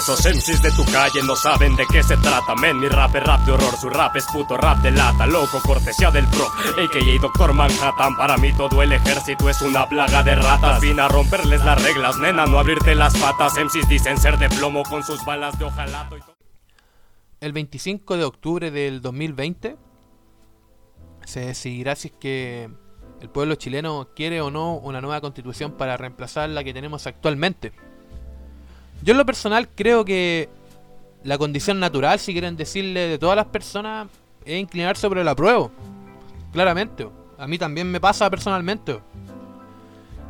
Esos MCs de tu calle no saben de qué se trata, men. Mi rap es rap de horror, su rap es puto rap de lata. Loco, cortesía del pro, a.k.a. Doctor Manhattan. Para mí todo el ejército es una plaga de ratas. Vine a romperles las reglas, nena, no abrirte las patas. MCs dicen ser de plomo con sus balas de ojalato y El 25 de octubre del 2020 se decidirá si es que el pueblo chileno quiere o no una nueva constitución para reemplazar la que tenemos actualmente. Yo en lo personal creo que la condición natural, si quieren decirle, de todas las personas es inclinar sobre el apruebo. Claramente. A mí también me pasa personalmente.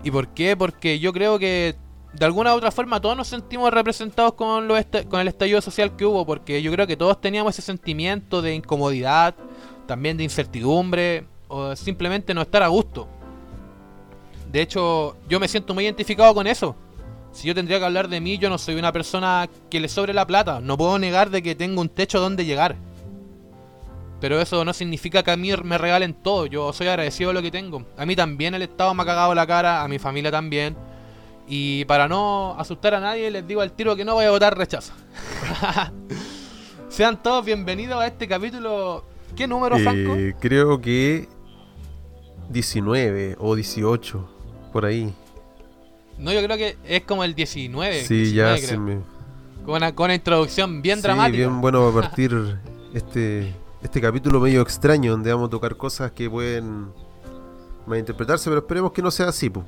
¿Y por qué? Porque yo creo que de alguna u otra forma todos nos sentimos representados con, lo con el estallido social que hubo, porque yo creo que todos teníamos ese sentimiento de incomodidad, también de incertidumbre, o simplemente no estar a gusto. De hecho, yo me siento muy identificado con eso. Si yo tendría que hablar de mí, yo no soy una persona que le sobre la plata. No puedo negar de que tengo un techo donde llegar. Pero eso no significa que a mí me regalen todo. Yo soy agradecido de lo que tengo. A mí también el Estado me ha cagado la cara, a mi familia también. Y para no asustar a nadie, les digo al tiro que no voy a votar rechazo. Sean todos bienvenidos a este capítulo. ¿Qué número, Eh, Franco? creo que 19 o 18, por ahí. No, yo creo que es como el 19. Sí, 19, ya me... Con, una, con una introducción bien Sí, dramática. bien bueno para partir este, este capítulo medio extraño donde vamos a tocar cosas que pueden malinterpretarse, pero esperemos que no sea así, pues.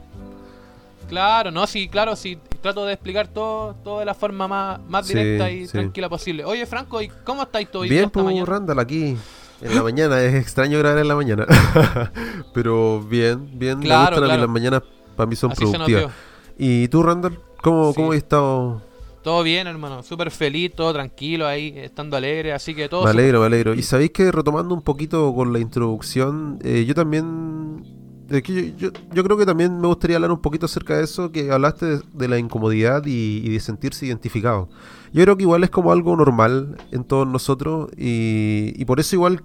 Claro, no, sí, claro, sí. Trato de explicar todo, todo de la forma más, más Sí, directa y sí. tranquila posible. Oye, Franco, ¿y cómo estáis hoy Bien, pues? Randall, aquí en la mañana. Es extraño grabar en la mañana. pero bien, bien. me Claro, gustan a mí claro. las mañanas, para mí son Así productivas. ¿Y tú, Randall? ¿Cómo, Sí. cómo has estado? Todo bien, hermano. Súper feliz, todo tranquilo ahí, estando alegre. Así que todo. Me alegro, me alegro. Y sabéis que retomando un poquito con la introducción, eh, yo también. es que yo, yo- yo creo que también me gustaría hablar un poquito acerca de eso, que hablaste de, de la incomodidad y, y de sentirse identificado. Yo creo que igual es como algo normal en todos nosotros y, y por eso igual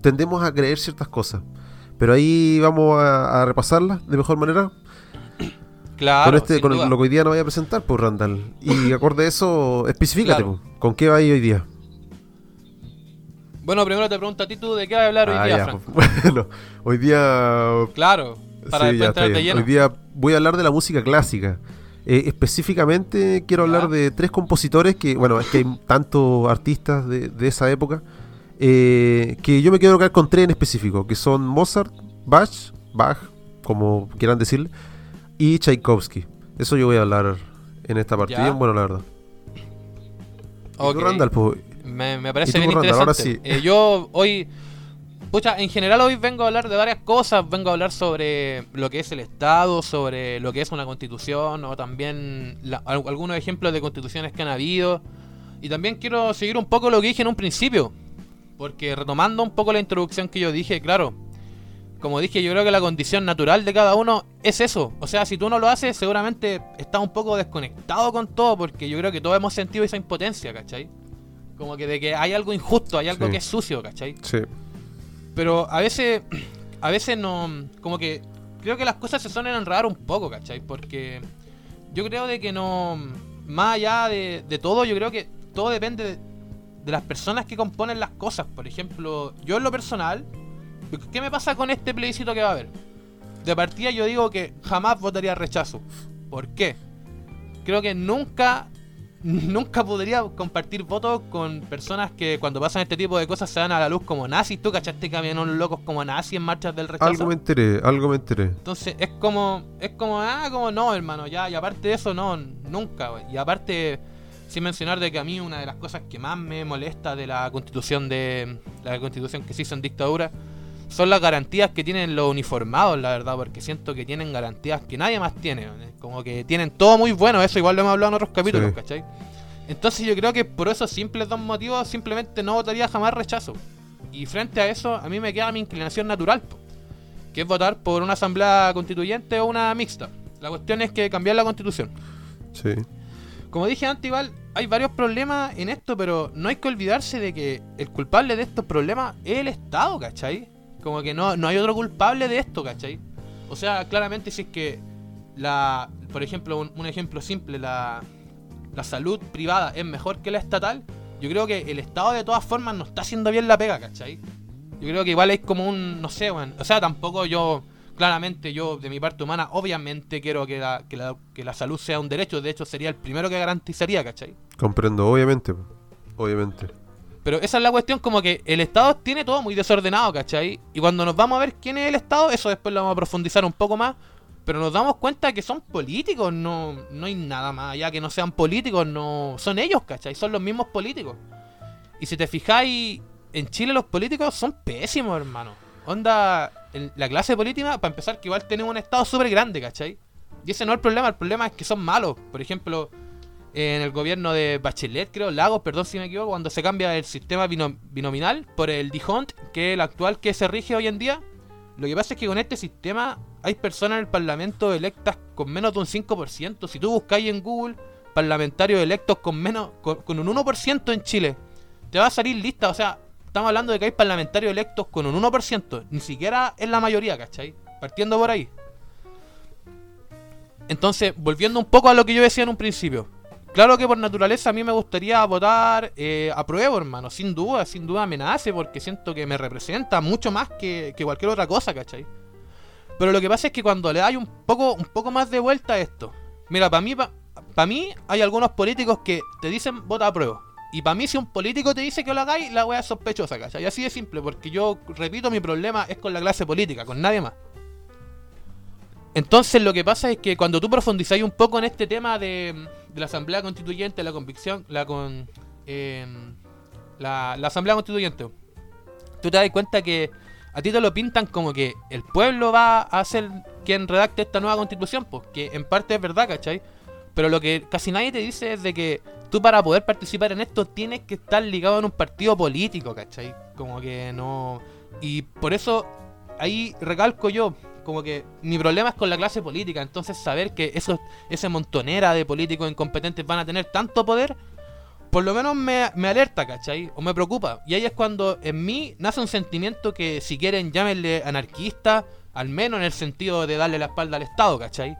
tendemos a creer ciertas cosas. Pero ahí vamos a, a repasarlas de mejor manera Claro, con, este, con lo que hoy día nos voy a presentar, pues Randall. Y acorde a eso, especificate, Claro. pues, ¿con qué va hoy día? Bueno, primero te pregunto a ti, ¿tú de qué vas a hablar hoy Ah, día, ya, pues, bueno, hoy día. Claro, para sí, después ya de. Hoy día voy a hablar de la música clásica. Eh, específicamente quiero hablar de tres compositores que, bueno, es que hay tantos artistas de, de esa época. eh, que yo me quiero quedar con tres en específico, que son Mozart, Bach, Bach, como quieran decirle, y Tchaikovsky. Eso yo voy a hablar en esta parte. Ya. Bueno, la verdad. Y tú, Ok. Randall, pues, Me, me ¿Y parece tú, bien Randall? Ahora interesante. Eh, yo hoy, pucha, en general hoy vengo a hablar de varias cosas. Vengo a hablar sobre lo que es el Estado, sobre lo que es una constitución, o también la- algunos ejemplos de constituciones que han habido. Y también quiero seguir un poco lo que dije en un principio. Porque retomando un poco la introducción que yo dije, claro, como dije, yo creo que la condición natural de cada uno es eso. O sea, si tú no lo haces, seguramente estás un poco desconectado con todo, porque yo creo que todos hemos sentido esa impotencia, ¿cachai? Como que de que hay algo injusto, hay algo Sí. que es sucio, ¿cachai? sí. Pero a veces, a veces no, como que creo que las cosas se suelen enredar un poco, ¿cachai? Porque yo creo de que no, más allá de, de todo, yo creo que todo depende de, de las personas que componen las cosas. Por ejemplo, yo en lo personal, ¿qué me pasa con este plebiscito que va a haber? De partida yo digo que jamás votaría rechazo. ¿Por qué? Creo que nunca, nunca podría compartir votos con personas que cuando pasan este tipo de cosas se dan a la luz como nazis. ¿Tú cachaste que habían unos locos como nazis en marchas del rechazo? Algo me enteré, algo me enteré. Entonces es como, es como, ah, como no, hermano, ya, y aparte de eso, no, nunca, güey. Y aparte, sin mencionar de que a mí una de las cosas que más me molesta de la constitución de, la constitución que se hizo en dictadura, son las garantías que tienen los uniformados, la verdad, porque siento que tienen garantías que nadie más tiene, ¿no? como que tienen todo muy bueno, eso igual lo hemos hablado en otros capítulos, Sí. ¿cachai? Entonces yo creo que por esos simples dos motivos simplemente no votaría jamás rechazo. Y frente a eso, a mí me queda mi inclinación natural, po, que es votar por una asamblea constituyente o una mixta. La cuestión es que cambiar la constitución. Sí. Como dije antes, igual hay varios problemas en esto, pero no hay que olvidarse de que el culpable de estos problemas es el Estado, ¿cachai? Como que no, no hay otro culpable de esto, ¿cachai? O sea, claramente si es que la, por ejemplo, un, ejemplo simple, la, la salud privada es mejor que la estatal, yo creo que el Estado de todas formas no está haciendo bien la pega, ¿cachai? Yo creo que igual es como un, no sé, weón. O sea, tampoco yo, claramente yo, de mi parte humana, obviamente quiero que la, que la, que la salud sea un derecho. De hecho, sería el primero que garantizaría, ¿cachai? Comprendo, obviamente. Obviamente. Pero esa es la cuestión, como que el Estado tiene todo muy desordenado, ¿cachai? Y cuando nos vamos a ver quién es el Estado, eso después lo vamos a profundizar un poco más. Pero nos damos cuenta que son políticos, no, no hay nada más allá que no sean políticos, no son ellos, ¿cachai? Son los mismos políticos. Y si te fijáis, en Chile los políticos son pésimos, hermano. Onda, la clase política, para empezar, que igual tenemos un Estado súper grande, ¿cachai? Y ese no es el problema, el problema es que son malos. Por ejemplo, en el gobierno de Bachelet, creo, Lagos, perdón si me equivoco, cuando se cambia el sistema binominal por el DIJONT, que es el actual que se rige hoy en día, lo que pasa es que con este sistema hay personas en el Parlamento electas con menos de un 5%. Si tú buscáis en Google parlamentarios electos con menos con, un 1% en Chile, te va a salir lista. O sea, estamos hablando de que hay parlamentarios electos con un 1%. Ni siquiera es la mayoría, ¿cachai? Partiendo por ahí. Entonces, volviendo un poco a lo que yo decía en un principio. Claro que por naturaleza a mí me gustaría votar eh, a prueba, hermano. Sin duda, sin duda me nace porque siento que me representa mucho más que, cualquier otra cosa, ¿cachai? Pero lo que pasa es que cuando le hay un poco, un poco más de vuelta a esto. Mira, para mí, para mí hay algunos políticos que te dicen vota a prueba. Y para mí si un político te dice que lo hagáis, la wea es sospechosa, ¿cachai? Y así de simple, porque yo, repito, mi problema es con la clase política, con nadie más. Entonces lo que pasa es que cuando tú profundizáis un poco en este tema de, la Asamblea Constituyente, la convicción, la con em, la, Asamblea Constituyente, tú te das cuenta que a ti te lo pintan como que el pueblo va a ser quien redacte esta nueva constitución, pues que en parte es verdad, ¿cachai? Pero lo que casi nadie te dice es de que tú para poder participar en esto tienes que estar ligado en un partido político, ¿cachai? Como que no... Y por eso ahí recalco yo, como que mi problema es con la clase política. Entonces saber que esos, esa montonera de políticos incompetentes van a tener tanto poder, por lo menos me, alerta, ¿cachai? O me preocupa. Y ahí es cuando en mí nace un sentimiento que si quieren llámenle anarquista, al menos en el sentido de darle la espalda al Estado, ¿cachai?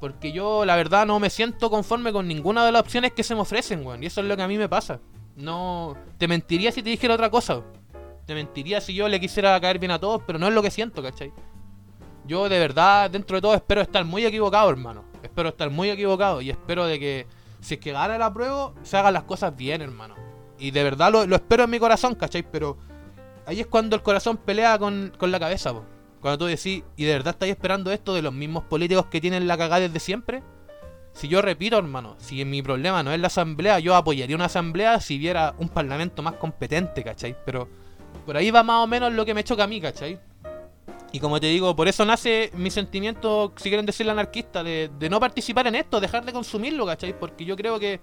Porque yo la verdad no me siento conforme con ninguna de las opciones que se me ofrecen, weón. Y eso es lo que a mí me pasa. No... Te mentiría si te dijera otra cosa. Te mentiría si yo le quisiera caer bien a todos, pero no es lo que siento, ¿cachai? Yo de verdad, dentro de todo, espero estar muy equivocado, hermano. Espero estar muy equivocado y espero de que si es que gana la prueba, se hagan las cosas bien, hermano. Y de verdad lo, espero en mi corazón, ¿cachai? Pero ahí es cuando el corazón pelea con, la cabeza, po. Cuando tú decís, ¿y de verdad estáis esperando esto de los mismos políticos que tienen la cagada desde siempre? Si yo repito, hermano, si mi problema no es la asamblea, yo apoyaría una asamblea si viera un parlamento más competente, ¿cachai? Pero por ahí va más o menos lo que me choca a mí, ¿cachai? Y como te digo, por eso nace mi sentimiento, si quieren decirlo anarquista, de, no participar en esto, dejar de consumirlo, ¿cachai? Porque yo creo que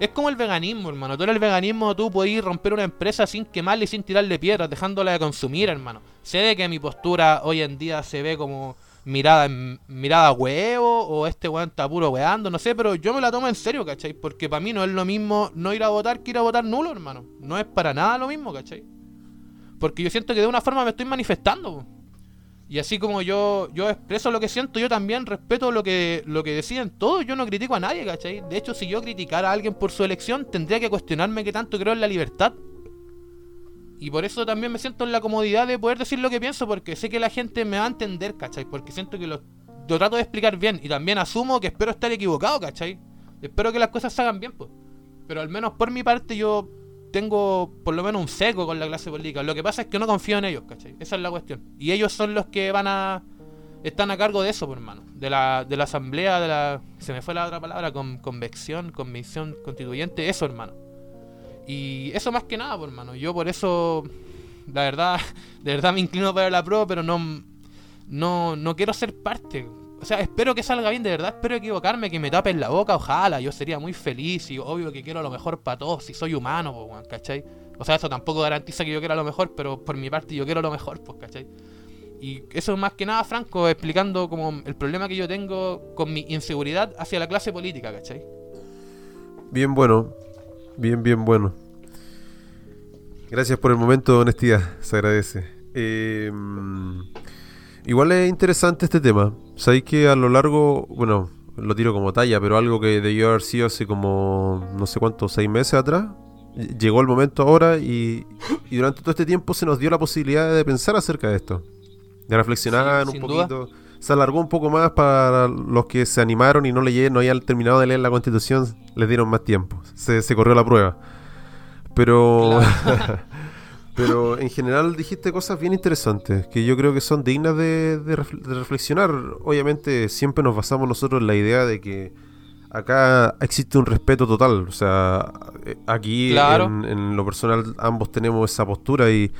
es como el veganismo, hermano. Tú en el veganismo tú puedes romper una empresa sin quemarle y sin tirarle piedras, dejándola de consumir, hermano. Sé de que mi postura hoy en día se ve como mirada mirada huevo o este weón está puro weando, no sé, pero yo me la tomo en serio, ¿cachai? Porque para mí no es lo mismo no ir a votar que ir a votar nulo, hermano. No es para nada lo mismo, ¿cachai? Porque yo siento que de una forma me estoy manifestando. Y así como yo, yo expreso lo que siento, yo también respeto lo que, lo que deciden todos. Yo no critico a nadie, ¿cachai? De hecho, si yo criticara a alguien por su elección, tendría que cuestionarme que tanto creo en la libertad. Y por eso también me siento en la comodidad de poder decir lo que pienso, porque sé que la gente me va a entender, ¿cachai? Porque siento que lo, lo trato de explicar bien. Y también asumo que espero estar equivocado, ¿cachai? Espero que las cosas se hagan bien, pues. Pero al menos por mi parte yo tengo por lo menos un seco con la clase política. Lo que pasa es que no confío en ellos, ¿cachai? Esa es la cuestión. Y ellos son los que van a. están a cargo de eso, por hermano. De la, de la asamblea, de la. Se me fue la otra palabra, con, convección, convicción constituyente, eso, hermano. Y eso más que nada, por hermano. Yo por eso. La verdad, de verdad me inclino para la prueba, pero no. No, no quiero ser parte. O sea, espero que salga bien, de verdad, espero equivocarme, que me tapen la boca, ojalá, yo sería muy feliz y obvio que quiero lo mejor para todos, si soy humano, pues, ¿cachai? O sea, eso tampoco garantiza que yo quiera lo mejor, pero por mi parte yo quiero lo mejor, pues, ¿cachai? Y eso es más que nada, Franco, explicando como el problema que yo tengo con mi inseguridad hacia la clase política, ¿cachai? Bien bueno, bien, bien bueno. Gracias por el momento de honestidad, se agradece. Eh, Igual es interesante este tema. Sabéis que a lo largo, bueno, lo tiro como talla, pero algo que debió haber sido hace como no sé cuánto, seis meses atrás, ll- llegó el momento ahora y, y durante todo este tiempo se nos dio la posibilidad de pensar acerca de esto, de reflexionar Sí, un duda. poquito. Se alargó un poco más para los que se animaron y no leyeron, no habían terminado de leer la constitución, les dieron más tiempo, se, se corrió la prueba. Pero... Pero en general dijiste cosas bien interesantes que yo creo que son dignas de, de ref- de reflexionar. Obviamente siempre nos basamos nosotros en la idea de que acá existe un respeto total. O sea, eh, aquí Claro. en, en lo personal ambos tenemos esa postura y,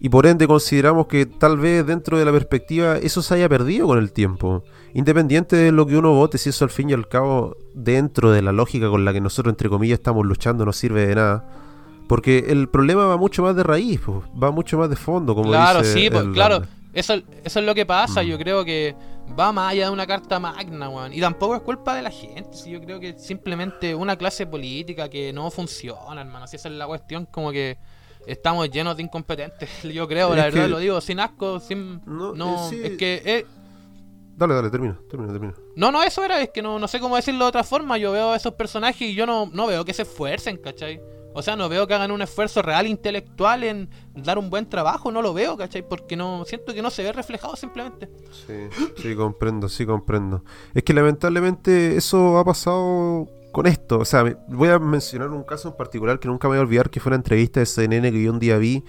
y por ende consideramos que tal vez dentro de la perspectiva eso se haya perdido con el tiempo. Independiente de lo que uno vote, si eso al fin y al cabo dentro de la lógica con la que nosotros entre comillas estamos luchando no sirve de nada. Porque el problema va mucho más de raíz, po, va mucho más de fondo, como claro, dice sí, pues, el claro. Eso, eso es lo que pasa. Mm. Yo creo que va más allá de una carta magna, weón. Y tampoco es culpa de la gente. Si yo creo que simplemente una clase política que no funciona, hermano. Si esa es la cuestión, como que estamos llenos de incompetentes. Yo creo, la verdad, que- lo digo sin asco, sin. No, No, eh, sí. es que. eh, Dale, dale, termina, termina, termina. no, no, eso era, es que no, no sé cómo decirlo de otra forma. Yo veo a esos personajes y yo no, no veo que se esfuercen, ¿cachai? O sea, no veo que hagan un esfuerzo real intelectual en dar un buen trabajo, no lo veo, ¿cachai? Porque no siento que no se ve reflejado simplemente. Sí, sí, comprendo, sí, comprendo. Es que lamentablemente eso ha pasado con esto. O sea, voy a mencionar un caso en particular que nunca me voy a olvidar, que fue una entrevista de CNN que yo un día vi.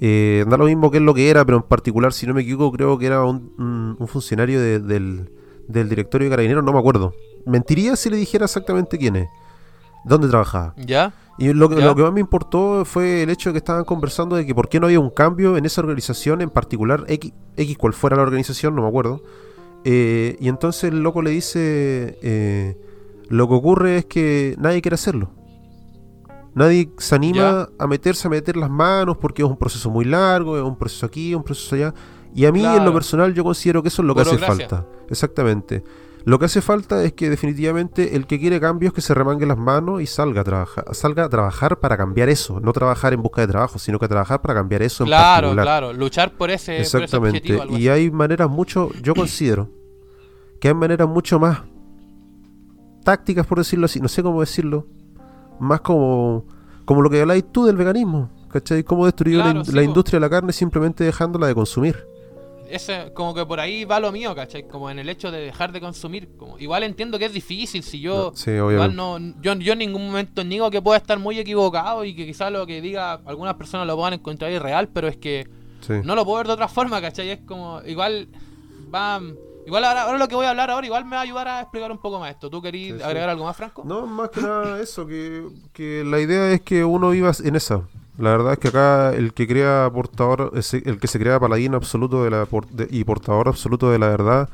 Eh, da lo mismo que es lo que era, pero en particular, si no me equivoco, creo que era un, un- un funcionario de- del, del directorio de carabineros, no me acuerdo. Mentiría si le dijera exactamente quién es, dónde trabajaba. ¿Ya? Y lo lo que más me importó fue el hecho de que estaban conversando de que por qué no había un cambio en esa organización en particular, X, X cual fuera la organización, no me acuerdo. Eh, y entonces el loco le dice, eh, lo que ocurre es que nadie quiere hacerlo. Nadie se anima a meterse, a meter las manos porque es un proceso muy largo, es un proceso aquí, un proceso allá. Y a mí en lo personal yo considero que eso es lo que hace falta. Exactamente. Lo que hace falta es que definitivamente el que quiere cambios que se remangue las manos y salga a trabajar, salga a trabajar para cambiar eso, no trabajar en busca de trabajo, sino que trabajar para cambiar eso en Claro, particular. claro. Luchar por ese, por ese Exactamente. objetivo. y hay maneras mucho, yo considero que hay maneras mucho más tácticas, por decirlo así, no sé cómo decirlo, más como, como lo que habláis tú del veganismo, ¿cachai? Cómo destruir la, Claro, in- sí, la po. industria de la carne simplemente dejándola de consumir. Ese, como que por ahí va lo mío, ¿cachai? Como en el hecho de dejar de consumir. Como, igual entiendo que es difícil. Si yo. No, sí, Igual no, yo, yo en ningún momento niego que pueda estar muy equivocado y que quizás lo que diga algunas personas lo puedan encontrar irreal, pero es que Sí. no lo puedo ver de otra forma, ¿cachai? Es como, igual va... Igual ahora, ahora lo que voy a hablar ahora igual me va a ayudar a explicar un poco más esto. ¿Tú querías sí. agregar algo más, Franco? No, más que nada eso, que, que la idea es que uno viva en esa. La verdad es que acá el que crea portador, ese- el que se crea paladín absoluto de la de- y portador absoluto de la verdad,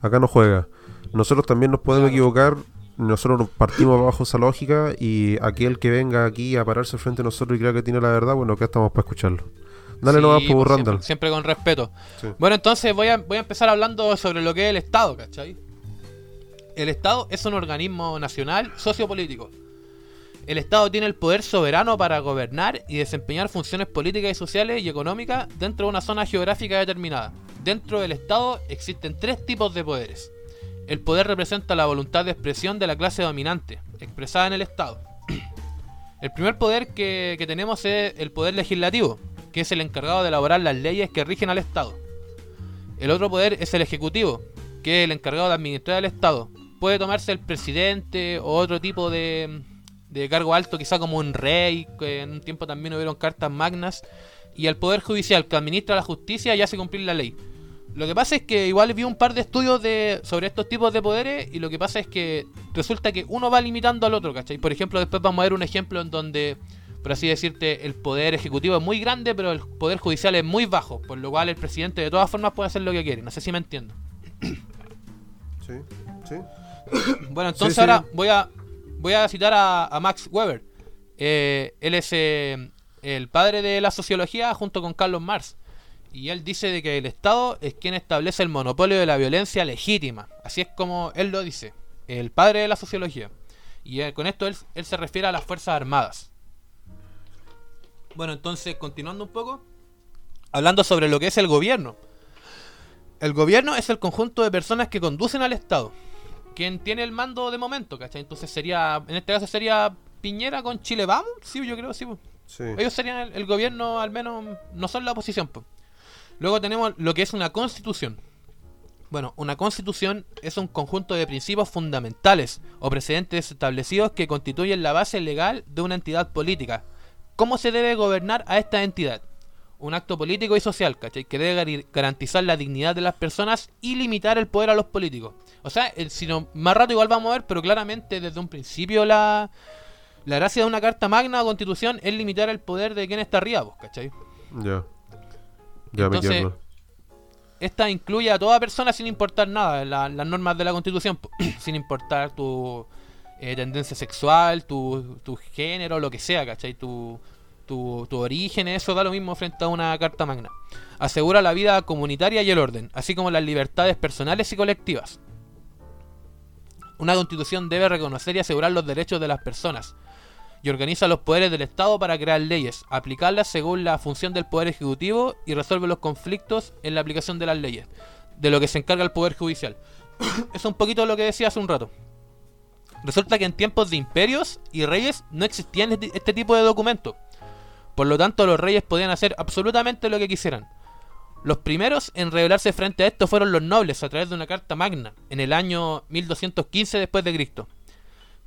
acá no juega. Nosotros también nos podemos equivocar, nosotros nos partimos bajo esa lógica y aquel que venga aquí a pararse frente a nosotros y crea que tiene la verdad, bueno, acá estamos para escucharlo. Dale Sí, nomás por pues, Randall. Siempre, siempre con respeto. Sí. Bueno, entonces voy a, voy a empezar hablando sobre lo que es el Estado, ¿cachai? El Estado es un organismo nacional sociopolítico. El Estado tiene el poder soberano para gobernar y desempeñar funciones políticas y sociales y económicas dentro de una zona geográfica determinada. Dentro del Estado existen tres tipos de poderes. El poder representa la voluntad de expresión de la clase dominante, expresada en el Estado. El primer poder que, que tenemos es el poder legislativo, que es el encargado de elaborar las leyes que rigen al Estado. El otro poder es el ejecutivo, que es el encargado de administrar el Estado. Puede tomarse el presidente o otro tipo de, de cargo alto, quizá como un rey, que en un tiempo también hubieron cartas magnas. Y el poder judicial, que administra la justicia y hace cumplir la ley. Lo que pasa es que igual vi un par de estudios de, sobre estos tipos de poderes y lo que pasa es que resulta que uno va limitando al otro, ¿cachai? Por ejemplo, después vamos a ver un ejemplo en donde, por así decirte, el poder ejecutivo es muy grande, pero el poder judicial es muy bajo, por lo cual el presidente de todas formas puede hacer lo que quiere. No sé si me entiendo. Sí, sí. Bueno, entonces Sí, sí. ahora voy a voy a citar a, Max Weber. Eh, él es eh, el padre de la sociología junto con Carlos Marx. Y él dice de que el Estado es quien establece el monopolio de la violencia legítima. Así es como él lo dice. El padre de la sociología. Y eh, con esto él se refiere a las Fuerzas Armadas. Bueno, entonces, continuando un poco, hablando sobre lo que es el gobierno. El gobierno es el conjunto de personas que conducen al Estado. Quien tiene el mando de momento, ¿cachai? Entonces sería, en este caso sería Piñera con Chile Vamos, sí, yo creo, sí. Sí. Ellos serían el, el gobierno, al menos, no son la oposición. pues. Luego tenemos lo que es una constitución. Bueno, una constitución es un conjunto de principios fundamentales o precedentes establecidos que constituyen la base legal de una entidad política. ¿Cómo se debe gobernar a esta entidad? Un acto político y social, ¿cachai? Que debe garantizar la dignidad de las personas y limitar el poder a los políticos. O sea, el- si no, más rato igual vamos a ver, pero claramente desde un principio la, la gracia de una carta magna o constitución es limitar el poder de quien está arriba, pues, ¿cachai? Ya. Ya me Entonces. Esta incluye a toda persona sin importar nada, la- las normas de la constitución, sin importar tu eh, tendencia sexual, tu, tu género, lo que sea, ¿cachai? Tu, tu, tu origen, eso da lo mismo frente a una carta magna. Asegura la vida comunitaria y el orden, así como las libertades personales y colectivas. Una constitución debe reconocer y asegurar los derechos de las personas, y organiza los poderes del Estado para crear leyes, aplicarlas según la función del Poder Ejecutivo y resuelve los conflictos en la aplicación de las leyes, de lo que se encarga el Poder Judicial. es un poquito lo que decía hace un rato. Resulta que en tiempos de imperios y reyes no existían este este tipo de documentos. Por lo tanto, los reyes podían hacer absolutamente lo que quisieran. Los primeros en rebelarse frente a esto fueron los nobles a través de una carta magna en el año 1215 después de Cristo.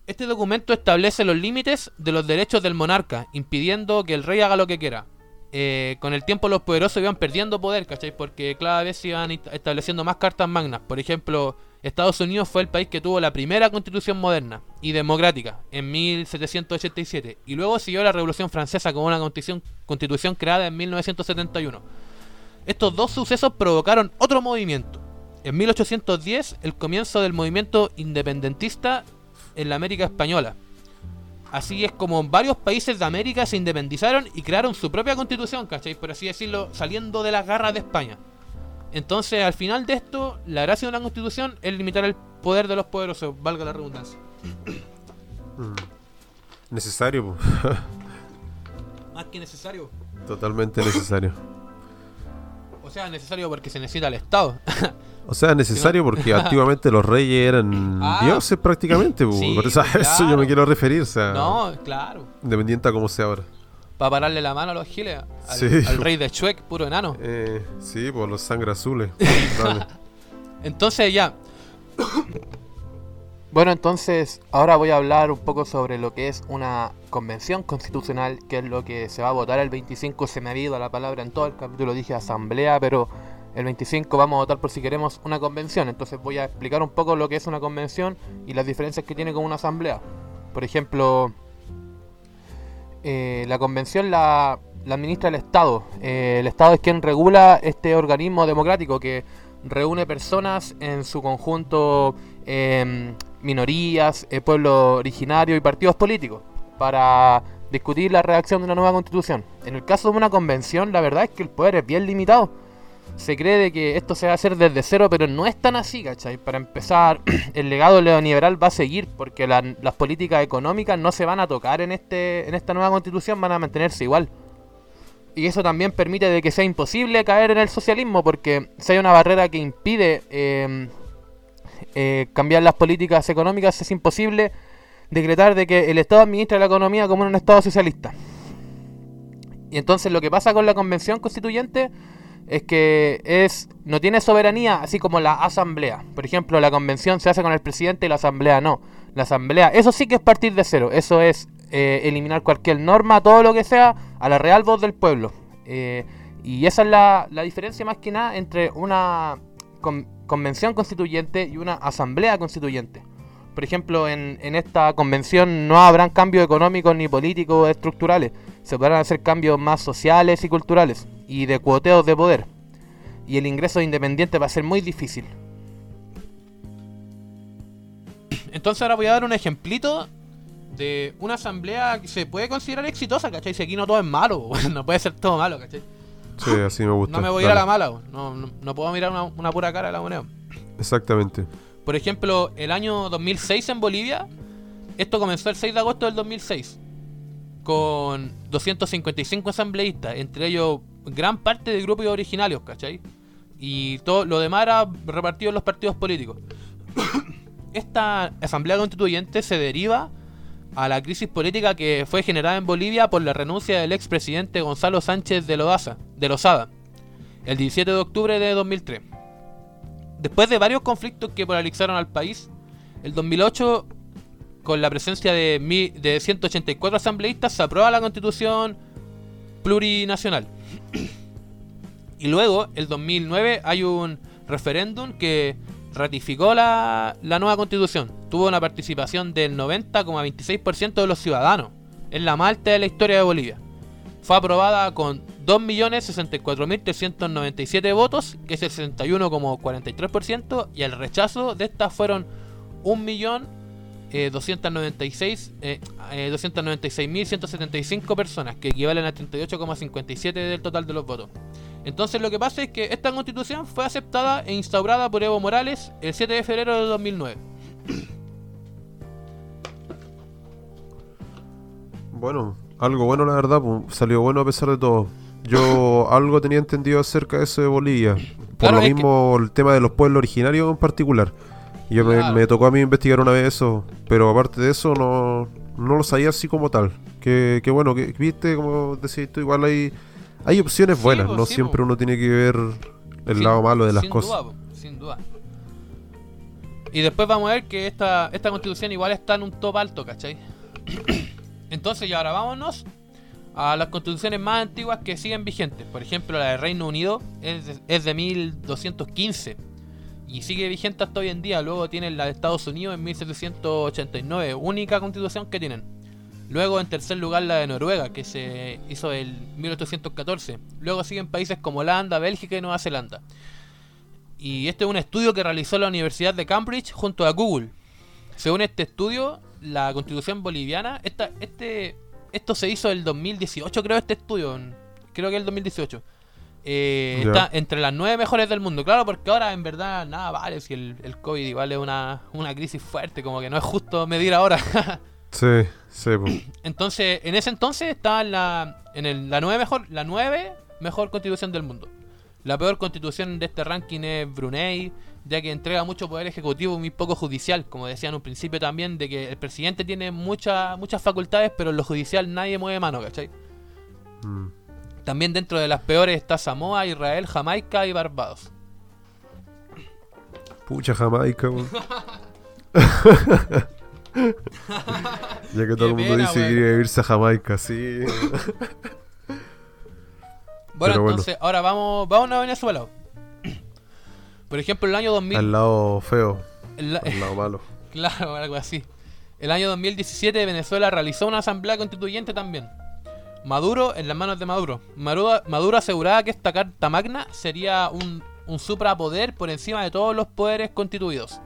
Este documento establece los límites de los derechos del monarca, impidiendo que el rey haga lo que quiera. Eh, con el tiempo los poderosos iban perdiendo poder, ¿cachai? Porque cada vez se iban est- estableciendo más cartas magnas. Por ejemplo, Estados Unidos fue el país que tuvo la primera constitución moderna y democrática en 1787. Y luego siguió la Revolución Francesa con una constitución, constitución creada en 1971. Estos dos sucesos provocaron otro movimiento. En 1810, el comienzo del movimiento independentista en la América Española. Así es como varios países de América se independizaron y crearon su propia constitución, ¿cachai? Por así decirlo, saliendo de las garras de España. Entonces, al final de esto, la gracia de una constitución es limitar el poder de los poderosos, valga la redundancia. Necesario. Más que necesario. totalmente necesario. O sea, necesario porque se necesita el Estado. O sea, necesario porque antiguamente los reyes eran Ah. dioses prácticamente. Sí, Por eso, a eso yo claro. me quiero referir, o sea, no, claro. independiente a cómo sea ahora. Para pararle la mano a los giles. Al, Sí. al rey de Chuec, puro enano. Eh, sí, por los sangre azules. Entonces ya. Bueno, entonces ahora voy a hablar un poco sobre lo que es una convención constitucional, que es lo que se va a votar el 25. Se me ha ido la palabra en todo el capítulo, dije asamblea, pero el 25 vamos a votar por si queremos una convención. Entonces voy a explicar un poco lo que es una convención y las diferencias que tiene con una asamblea. Por ejemplo, eh, la convención la, administra el Estado. Eh, el Estado es quien regula este organismo democrático que reúne personas en su conjunto, em, minorías, eh, pueblo originario y partidos políticos para discutir la redacción de una nueva constitución. En el caso de una convención, la verdad es que el poder es bien limitado. Se cree de que esto se va a hacer desde cero, pero no es tan así, ¿cachai? Para empezar, el legado neoliberal va a seguir porque la- las políticas económicas no se van a tocar en, este, en esta nueva constitución, van a mantenerse igual. Y eso también permite de que sea imposible caer en el socialismo, porque si hay una barrera que impide eh, eh, cambiar las políticas económicas, es imposible decretar de que el Estado administra la economía como un Estado socialista. Y entonces lo que pasa con la convención constituyente es que es no tiene soberanía así como la asamblea. Por ejemplo, la convención se hace con el presidente y la asamblea no. La asamblea, eso sí que es partir de cero. Eso es eh, eliminar cualquier norma, todo lo que sea, a la real voz del pueblo. Eh, y esa es la, la diferencia más que nada entre una con- convención constituyente y una asamblea constituyente. Por ejemplo, en, en esta convención no habrán cambios económicos ni políticos estructurales. Se podrán hacer cambios más sociales y culturales y de cuoteos de poder. Y el ingreso de independiente va a ser muy difícil. Entonces ahora voy a dar un ejemplito de una asamblea que se puede considerar exitosa, ¿cachai? Si aquí no todo es malo, no puede ser todo malo, ¿cachai? Sí, así me gusta. No me voy a ir a la mala, no, no, no puedo mirar una, una pura cara de la moneda. Exactamente. Por ejemplo, el año 2006 en Bolivia, esto comenzó el 6 de agosto del 2006, con 255 asambleístas, entre ellos gran parte de grupos originarios, ¿cachai? Y todo lo demás era repartido en los partidos políticos. esta asamblea constituyente se deriva a la crisis política que fue generada en Bolivia por la renuncia del expresidente Gonzalo Sánchez de, Loaza, de Lozada el 17 de octubre de 2003. Después de varios conflictos que polarizaron al país, el 2008, con la presencia de, mi- de 184 asambleístas, se aprueba la constitución plurinacional. Y luego, el 2009, hay un referéndum que ratificó la, la nueva constitución. Tuvo una participación del 90,26% de los ciudadanos. Es la más alta de la historia de Bolivia. Fue aprobada con 2.064.397 votos, que es el 61,43%, y el rechazo de estas fueron 1.296.175 eh, eh, 296.175 personas, que equivalen a 38,57 del total de los votos. Entonces lo que pasa es que esta constitución fue aceptada e instaurada por Evo Morales el 7 de febrero de 2009. Bueno, algo bueno la verdad, pues, salió bueno a pesar de todo. Yo algo tenía entendido acerca de eso de Bolivia. Por Claro, lo que- mismo el tema de los pueblos originarios en particular. Yo me- Claro. me, tocó a mí investigar una vez eso, pero aparte de eso no, no lo sabía así como tal. Que, que bueno, que viste, como decís tú, igual hay, hay opciones buenas, pues, no sí, siempre pues. uno tiene que ver el Sin- lado malo de las sin cosas. Duda, po, sin duda. Y después vamos a ver que esta, esta constitución igual está en un top alto, ¿cachai? Entonces, y ahora vámonos a las constituciones más antiguas que siguen vigentes. Por ejemplo, la de Reino Unido es de, es de 1215 y sigue vigente hasta hoy en día. Luego tienen la de Estados Unidos en 1789, única constitución que tienen. Luego, en tercer lugar, la de Noruega, que se hizo en 1814. Luego siguen países como Holanda, Bélgica y Nueva Zelanda. Y este es un estudio que realizó la Universidad de Cambridge junto a Google. Según este estudio, la constitución boliviana, esta, este, esto se hizo el 2018, creo, este estudio. en- Creo que el 2018. Eh. Está entre las nueve mejores del mundo. Claro, porque ahora en verdad nada vale si el, el COVID igual es una, una crisis fuerte, como que no es justo medir ahora. Sí, sí, pues. Entonces, en ese entonces estaba en la, en el- la nueve mejor, la nueve mejor constitución del mundo. La peor constitución de este ranking es Brunei, ya que entrega mucho poder ejecutivo y muy poco judicial, como decía en un principio también, de que el presidente tiene mucha- muchas facultades, pero en lo judicial nadie mueve mano, ¿cachai? Mm. También dentro de las peores está Samoa, Israel, Jamaica y Barbados. Pucha Jamaica, weón. ya que todo el mundo pena, dice que quiere irse a Jamaica, sí. Bueno, Pero bueno. entonces, ahora vamos, vamos a Venezuela. Por ejemplo, el año 2000... Al lado feo, el- al lado malo. Claro, algo así. El año 2017 Venezuela realizó una asamblea constituyente también. Maduro en las manos de Maduro. Maduro, aseguraba que esta carta magna sería un, un suprapoder por encima de todos los poderes constituidos.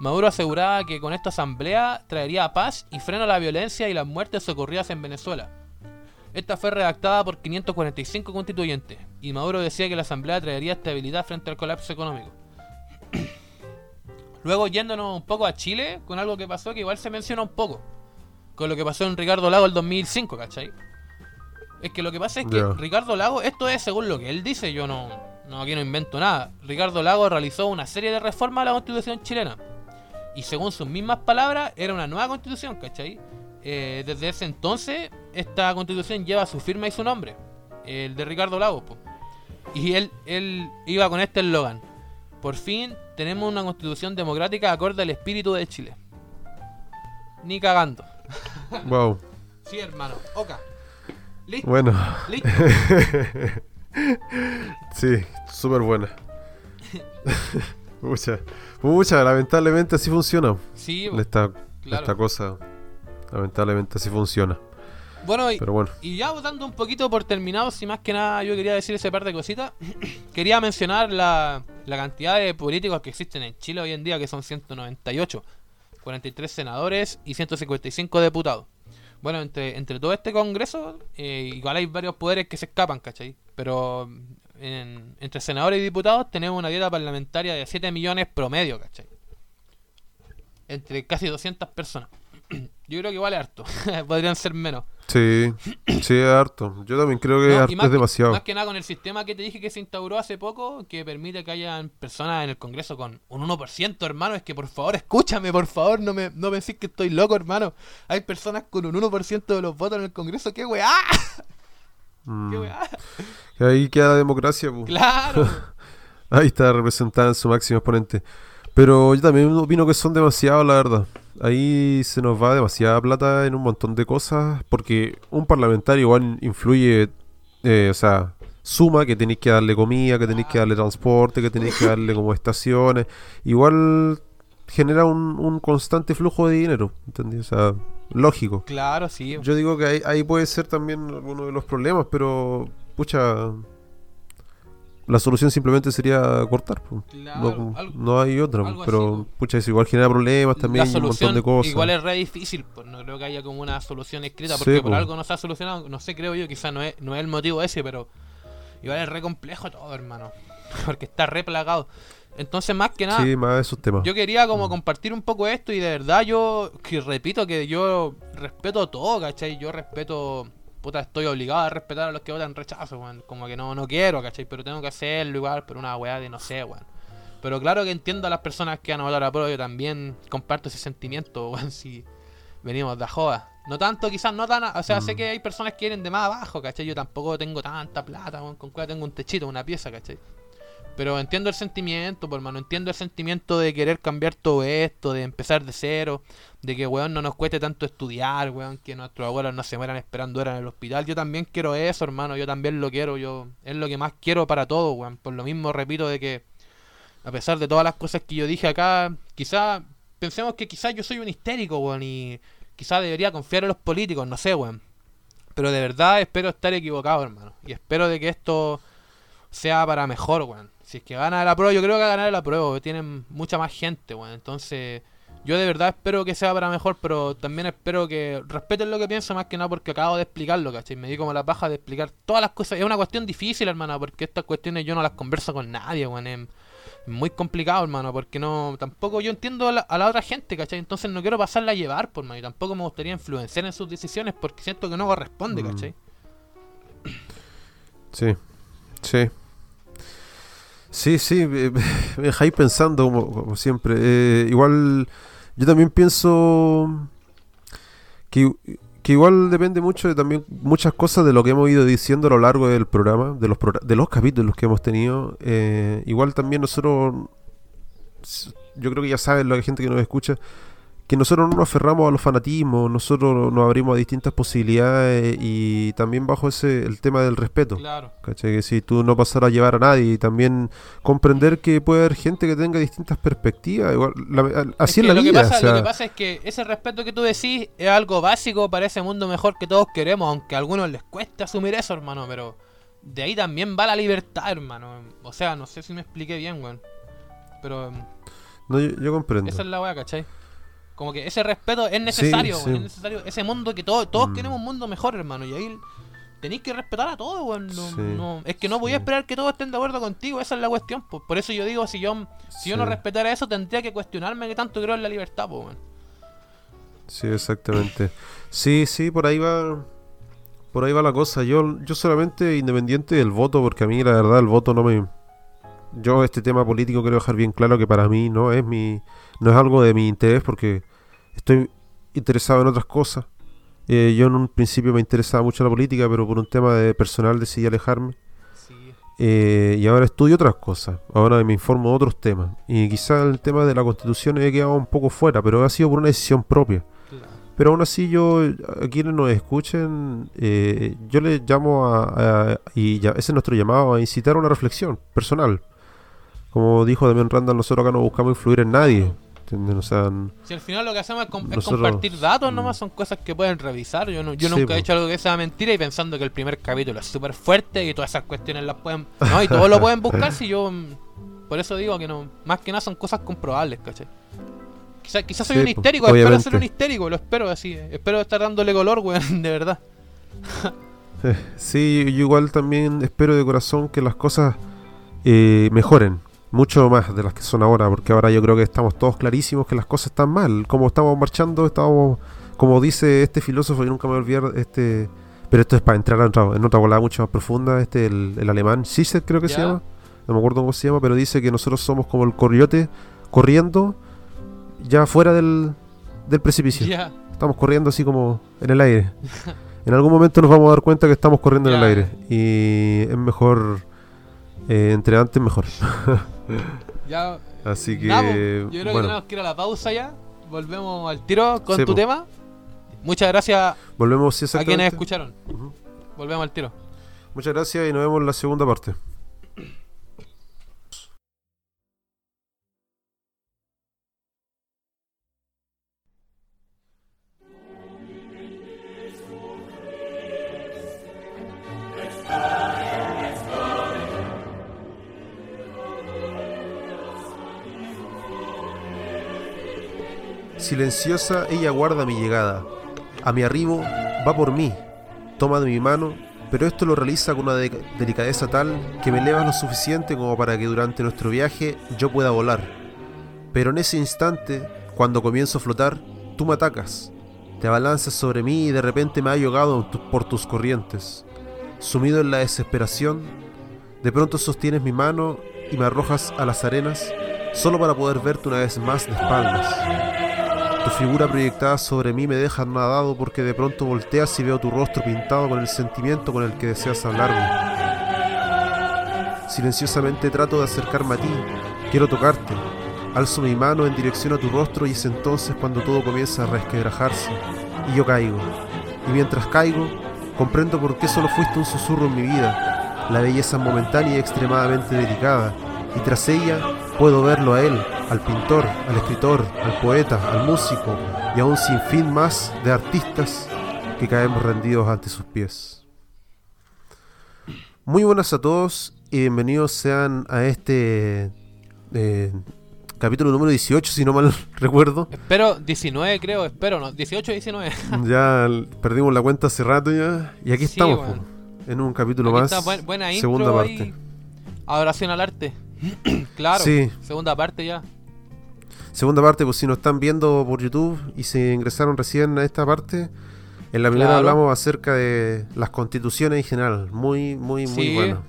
Maduro aseguraba que con esta asamblea traería paz y freno a la violencia y las muertes ocurridas en Venezuela. Esta fue redactada por 545 constituyentes y Maduro decía que la asamblea traería estabilidad frente al colapso económico. Luego yéndonos un poco a Chile, con algo que pasó que igual se menciona un poco. Con lo que pasó en Ricardo Lago el 2005, ¿cachai? Es que lo que pasa es que. Ricardo Lago, esto es según lo que él dice, yo no, no aquí no invento nada. Ricardo Lago realizó una serie de reformas a la constitución chilena. Y según sus mismas palabras, era una nueva constitución, ¿cachai? Eh, desde ese entonces, esta constitución lleva su firma y su nombre, el de Ricardo Lagos. po. Y él, él iba con este eslogan. Por fin tenemos una constitución democrática acorde al espíritu de Chile. Ni cagando. Wow, Sí, hermano. Oca. Listo. bueno, Listo. sí, súper buena. Mucha, mucha, lamentablemente así funciona. Sí, Esta, claro. esta cosa, lamentablemente así funciona. Bueno, y, Pero bueno, y ya dando un poquito por terminado, si más que nada yo quería decir ese par de cositas, quería mencionar la, la cantidad de políticos que existen en Chile hoy en día, que son 198, 43 senadores y 155 diputados. Bueno, entre, entre todo este congreso, eh, igual hay varios poderes que se escapan, ¿cachai? Pero en- entre senadores y diputados tenemos una dieta parlamentaria de 7 millones promedio, ¿cachai? Entre casi 200 personas. Yo creo que es harto. Podrían ser menos. Sí, sí, es harto. Yo también creo que No, y harto más es demasiado. más que nada con el sistema que te dije que se instauró hace poco, que permite que haya personas en el Congreso con un 1%, hermano. Es que por favor, escúchame, por favor, no me no pensés que estoy loco, hermano. Hay personas con un 1% de los votos en el Congreso, ¡qué weá! Mm. ¡Qué weá! Que Ahí queda la democracia, pu. ¡Claro! Ahí está representada en su máximo exponente. Pero yo también opino que son demasiados, la verdad. Ahí se nos va demasiada plata en un montón de cosas. Porque un parlamentario igual influye, eh, o sea, suma que tenéis que darle comida, que tenéis que darle transporte, que tenéis que darle como estaciones. Igual genera un, un constante flujo de dinero, ¿entendí? O sea, lógico. Claro, sí. Yo digo que ahí, ahí puede ser también uno de los problemas, pero, pucha, la solución simplemente sería cortar. Claro, no, algo- no hay otra, algo pero, así, pucha, eso igual genera problemas también y un montón de cosas. igual es re difícil, pues no creo que haya como una solución escrita, Sí, porque por po. algo no se ha solucionado, no sé, creo yo, quizás no es, no es el motivo ese, pero igual es re complejo todo, hermano, porque está re plagado. Entonces, más que nada, Sí, más esos temas. yo quería como compartir un poco esto y de verdad yo, que repito que yo respeto todo, ¿cachai? Yo respeto, puta, estoy obligado a respetar a los que votan rechazo, weón. Como que no, no quiero, ¿cachai? Pero tengo que hacerlo igual por una weá de no sé, weón. Pero claro que entiendo a las personas que van a votar a prueba, yo también comparto ese sentimiento, weón, si venimos de joda. No tanto, quizás no tan, o sea, sé Mm. que hay personas que vienen de más abajo, ¿cachai? Yo tampoco tengo tanta plata, weón, con cuál tengo un techito, una pieza, ¿cachai? Pero entiendo el sentimiento, por hermano. Entiendo el sentimiento de querer cambiar todo esto, de empezar de cero, de que, weón, no nos cueste tanto estudiar, weón, que nuestros abuelos no se mueran esperando horas en el hospital. Yo también quiero eso, hermano. Yo también lo quiero. yo Es lo que más quiero para todo, weón. Por lo mismo, repito, de que, a pesar de todas las cosas que yo dije acá, quizá, pensemos que quizás yo soy un histérico, weón, y quizá debería confiar en los políticos, no sé, weón. Pero de verdad espero estar equivocado, hermano. Y espero de que esto sea para mejor, weón. Si es que gana la prueba, yo creo que va a ganar la prueba, porque tienen mucha más gente, weón. Entonces, yo de verdad espero que sea para mejor, pero también espero que respeten lo que pienso más que nada porque acabo de explicarlo, ¿cachai? Me di como la paja de explicar todas las cosas. Es una cuestión difícil, hermano, porque estas cuestiones yo no las converso con nadie, weón. Es muy complicado, hermano, porque no tampoco yo entiendo a la, a la otra gente, ¿cachai? Entonces no quiero pasarla a llevar, por mano, y tampoco me gustaría influenciar en sus decisiones porque siento que no corresponde, Mm. ¿cachai? Sí, sí. Sí, sí, me, dejáis pensando como, como siempre. Eh, igual, yo también pienso que, que igual depende mucho de también muchas cosas de lo que hemos ido diciendo a lo largo del programa, de los, de los capítulos que hemos tenido. Eh, igual también nosotros, yo creo que ya saben la gente que nos escucha, que nosotros no nos aferramos a los fanatismos, nosotros nos abrimos a distintas posibilidades y también bajo ese el tema del respeto. Claro. ¿Cachai? Que si tú no pasar a llevar a nadie y también comprender que puede haber gente que tenga distintas perspectivas. Igual, la- así es, que la lo vida. Que pasa, o sea, Lo que pasa es que ese respeto que tú decís es algo básico para ese mundo mejor que todos queremos, aunque a algunos les cueste asumir eso, hermano, pero de ahí también va la libertad, hermano. O sea, no sé si me expliqué bien, weón. Pero mm, no, yo, yo comprendo. esa es la weá, ¿cachai? Como que ese respeto es necesario, sí. es necesario. Ese mundo que todos todos Mm. queremos un mundo mejor, hermano, y ahí tenéis que respetar a todos, weón. No, Sí, no- es que no voy a esperar que todos estén de acuerdo contigo, esa es la cuestión. Por eso yo digo, si yo, si yo no respetara eso, tendría que cuestionarme que tanto creo en la libertad, weón. Sí, exactamente. Sí, sí, por ahí va. Por ahí va la cosa. Yo, yo solamente independiente del voto, porque a mí la verdad el voto no me. Yo este tema político quiero dejar bien claro que para mí no es mi, no es algo de mi interés porque estoy interesado en otras cosas. Eh, yo en un principio me interesaba mucho la política, pero por un tema de personal decidí alejarme. Sí. Eh, y ahora estudio otras cosas. Ahora me informo de otros temas. Y quizá el tema de la constitución he quedado un poco fuera, pero ha sido por una decisión propia. Claro. Pero aún así yo, a quienes nos escuchen, eh, yo les llamo a, a- y ya, ese es nuestro llamado, a incitar a una reflexión personal. Como dijo Damián Randall, nosotros acá no buscamos influir en nadie. ¿Entienden? O sea, n- Si al final lo que hacemos es, com- es Nosotros- compartir datos Mm. nomás, son cosas que pueden revisar. Yo, no, yo Sí, nunca po. he hecho algo que sea mentira y pensando que el primer capítulo es súper fuerte y todas esas cuestiones las pueden... No, y todos lo pueden buscar si yo... mm, Por eso digo que no, más que nada son cosas comprobables, ¿cachai? Quizás soy Sí, un histérico, espero ser un histérico, lo espero así. Espero estar dándole color, weón, de verdad. sí, yo igual también espero de corazón que las cosas eh, mejoren. Mucho más de las que son ahora, porque ahora yo creo que estamos todos clarísimos que las cosas están mal. Como estamos marchando, estamos como dice este filósofo, y nunca me voy a olvidar, este, pero esto es para entrar en otra, en otra volada mucho más profunda, este, el, el alemán, Zizek creo que se llama, no me acuerdo cómo se llama, pero dice que nosotros somos como el coyote corriendo ya fuera del, del precipicio. Ya. Estamos corriendo así como en el aire. En algún momento nos vamos a dar cuenta que estamos corriendo en el aire. Y es mejor, eh, entre antes mejor. Ya. Así que, Nada, po. yo creo que bueno, tenemos que ir a la pausa ya. Volvemos al tiro con Sí, tu po. tema. Muchas gracias volvemos sí, a quienes escucharon. Volvemos al tiro. Muchas gracias y nos vemos en la segunda parte. Silenciosa ella guarda mi llegada. A mi arribo va por mí. Toma de mi mano, pero esto lo realiza con una de- delicadeza tal que me eleva lo suficiente como para que durante nuestro viaje yo pueda volar. Pero en ese instante, cuando comienzo a flotar, tú me atacas. Te abalanzas sobre mí y de repente me hallo ahogado por tus corrientes. Sumido en la desesperación, de pronto sostienes mi mano y me arrojas a las arenas solo para poder verte una vez más de espaldas. Tu figura proyectada sobre mí me deja nadado porque de pronto volteas y veo tu rostro pintado con el sentimiento con el que deseas hablarme. Silenciosamente trato de acercarme a ti, quiero tocarte. Alzo mi mano en dirección a tu rostro y es entonces cuando todo comienza a resquebrajarse y yo caigo. Y mientras caigo, comprendo por qué solo fuiste un susurro en mi vida. La belleza momentánea y extremadamente delicada. Y tras ella puedo verlo a él, al pintor, al escritor, al poeta, al músico y a un sinfín más de artistas que caemos rendidos ante sus pies. Muy buenas a todos y bienvenidos sean a este eh, capítulo número 18, si no mal recuerdo. Espero 19, creo. Espero, ¿no? 18 19. Ya perdimos la cuenta hace rato ya y aquí Sí, estamos en un capítulo Aquí más. está, buen- buena segunda parte. Adoración al arte. claro. Sí. Segunda parte ya. Segunda parte, pues si nos están viendo por YouTube y se ingresaron recién a esta parte, en la primera Claro. hablamos acerca de las constituciones en general. Muy, muy, muy bueno.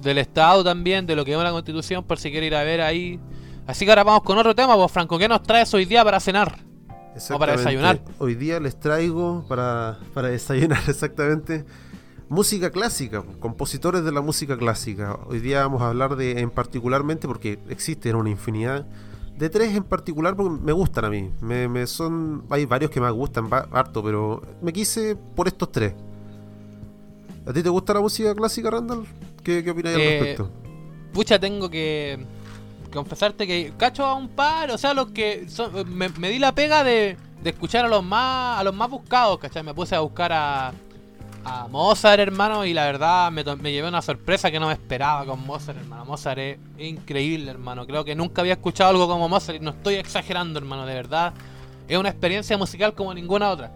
Del Estado también, de lo que es la Constitución, por si quiere ir a ver ahí. Así que ahora vamos con otro tema, pues Franco. ¿Qué nos traes hoy día para cenar? O para desayunar. Hoy día les traigo para, para desayunar exactamente música clásica, compositores de la música clásica. Hoy día vamos a hablar de en particularmente porque existen una infinidad de tres en particular porque me gustan a mí. Me, me son hay varios que me gustan harto, pero me quise por estos tres. ¿A ti te gusta la música clásica, Randall? ¿Qué, qué opinas al Eh, respecto? Pucha, tengo que confesarte que cacho a un par, o sea, los que son, me, me di la pega de, de escuchar a los más a los más buscados, ¿cachai? Me puse a buscar a, a Mozart, hermano, y la verdad me, llevé una sorpresa que no me esperaba con Mozart, hermano. Mozart es increíble, hermano. Creo que nunca había escuchado algo como Mozart y no estoy exagerando, hermano, de verdad. Es una experiencia musical como ninguna otra.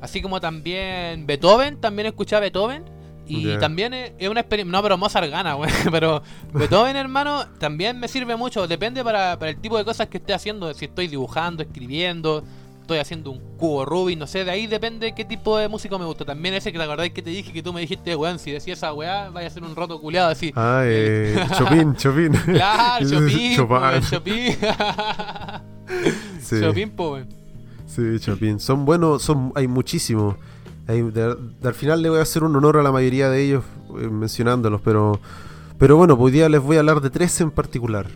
Así como también Beethoven, también escuché a Beethoven. Y también es, es una experiencia. No, pero Mozart gana, güey. Pero Beethoven, hermano, también me sirve mucho. Depende para, para el tipo de cosas que esté haciendo. Si estoy dibujando, escribiendo, estoy haciendo un cubo Rubik, no sé. De ahí depende qué tipo de músico me gusta. También ese que te acordáis que te dije que tú me dijiste, weón, si decía esa weá, vaya a ser un roto culiado así. Ah, eh, Chopin, Chopin. Claro, Chopin, Chopin. Chopin. Sí. Chopin, po, weón. Sí, Chopin. Son buenos, son, hay muchísimos. Hay- de- de- al final le voy a hacer un honor a la mayoría de ellos eh, mencionándolos, pero, pero bueno, hoy día les voy a hablar de tres en particular.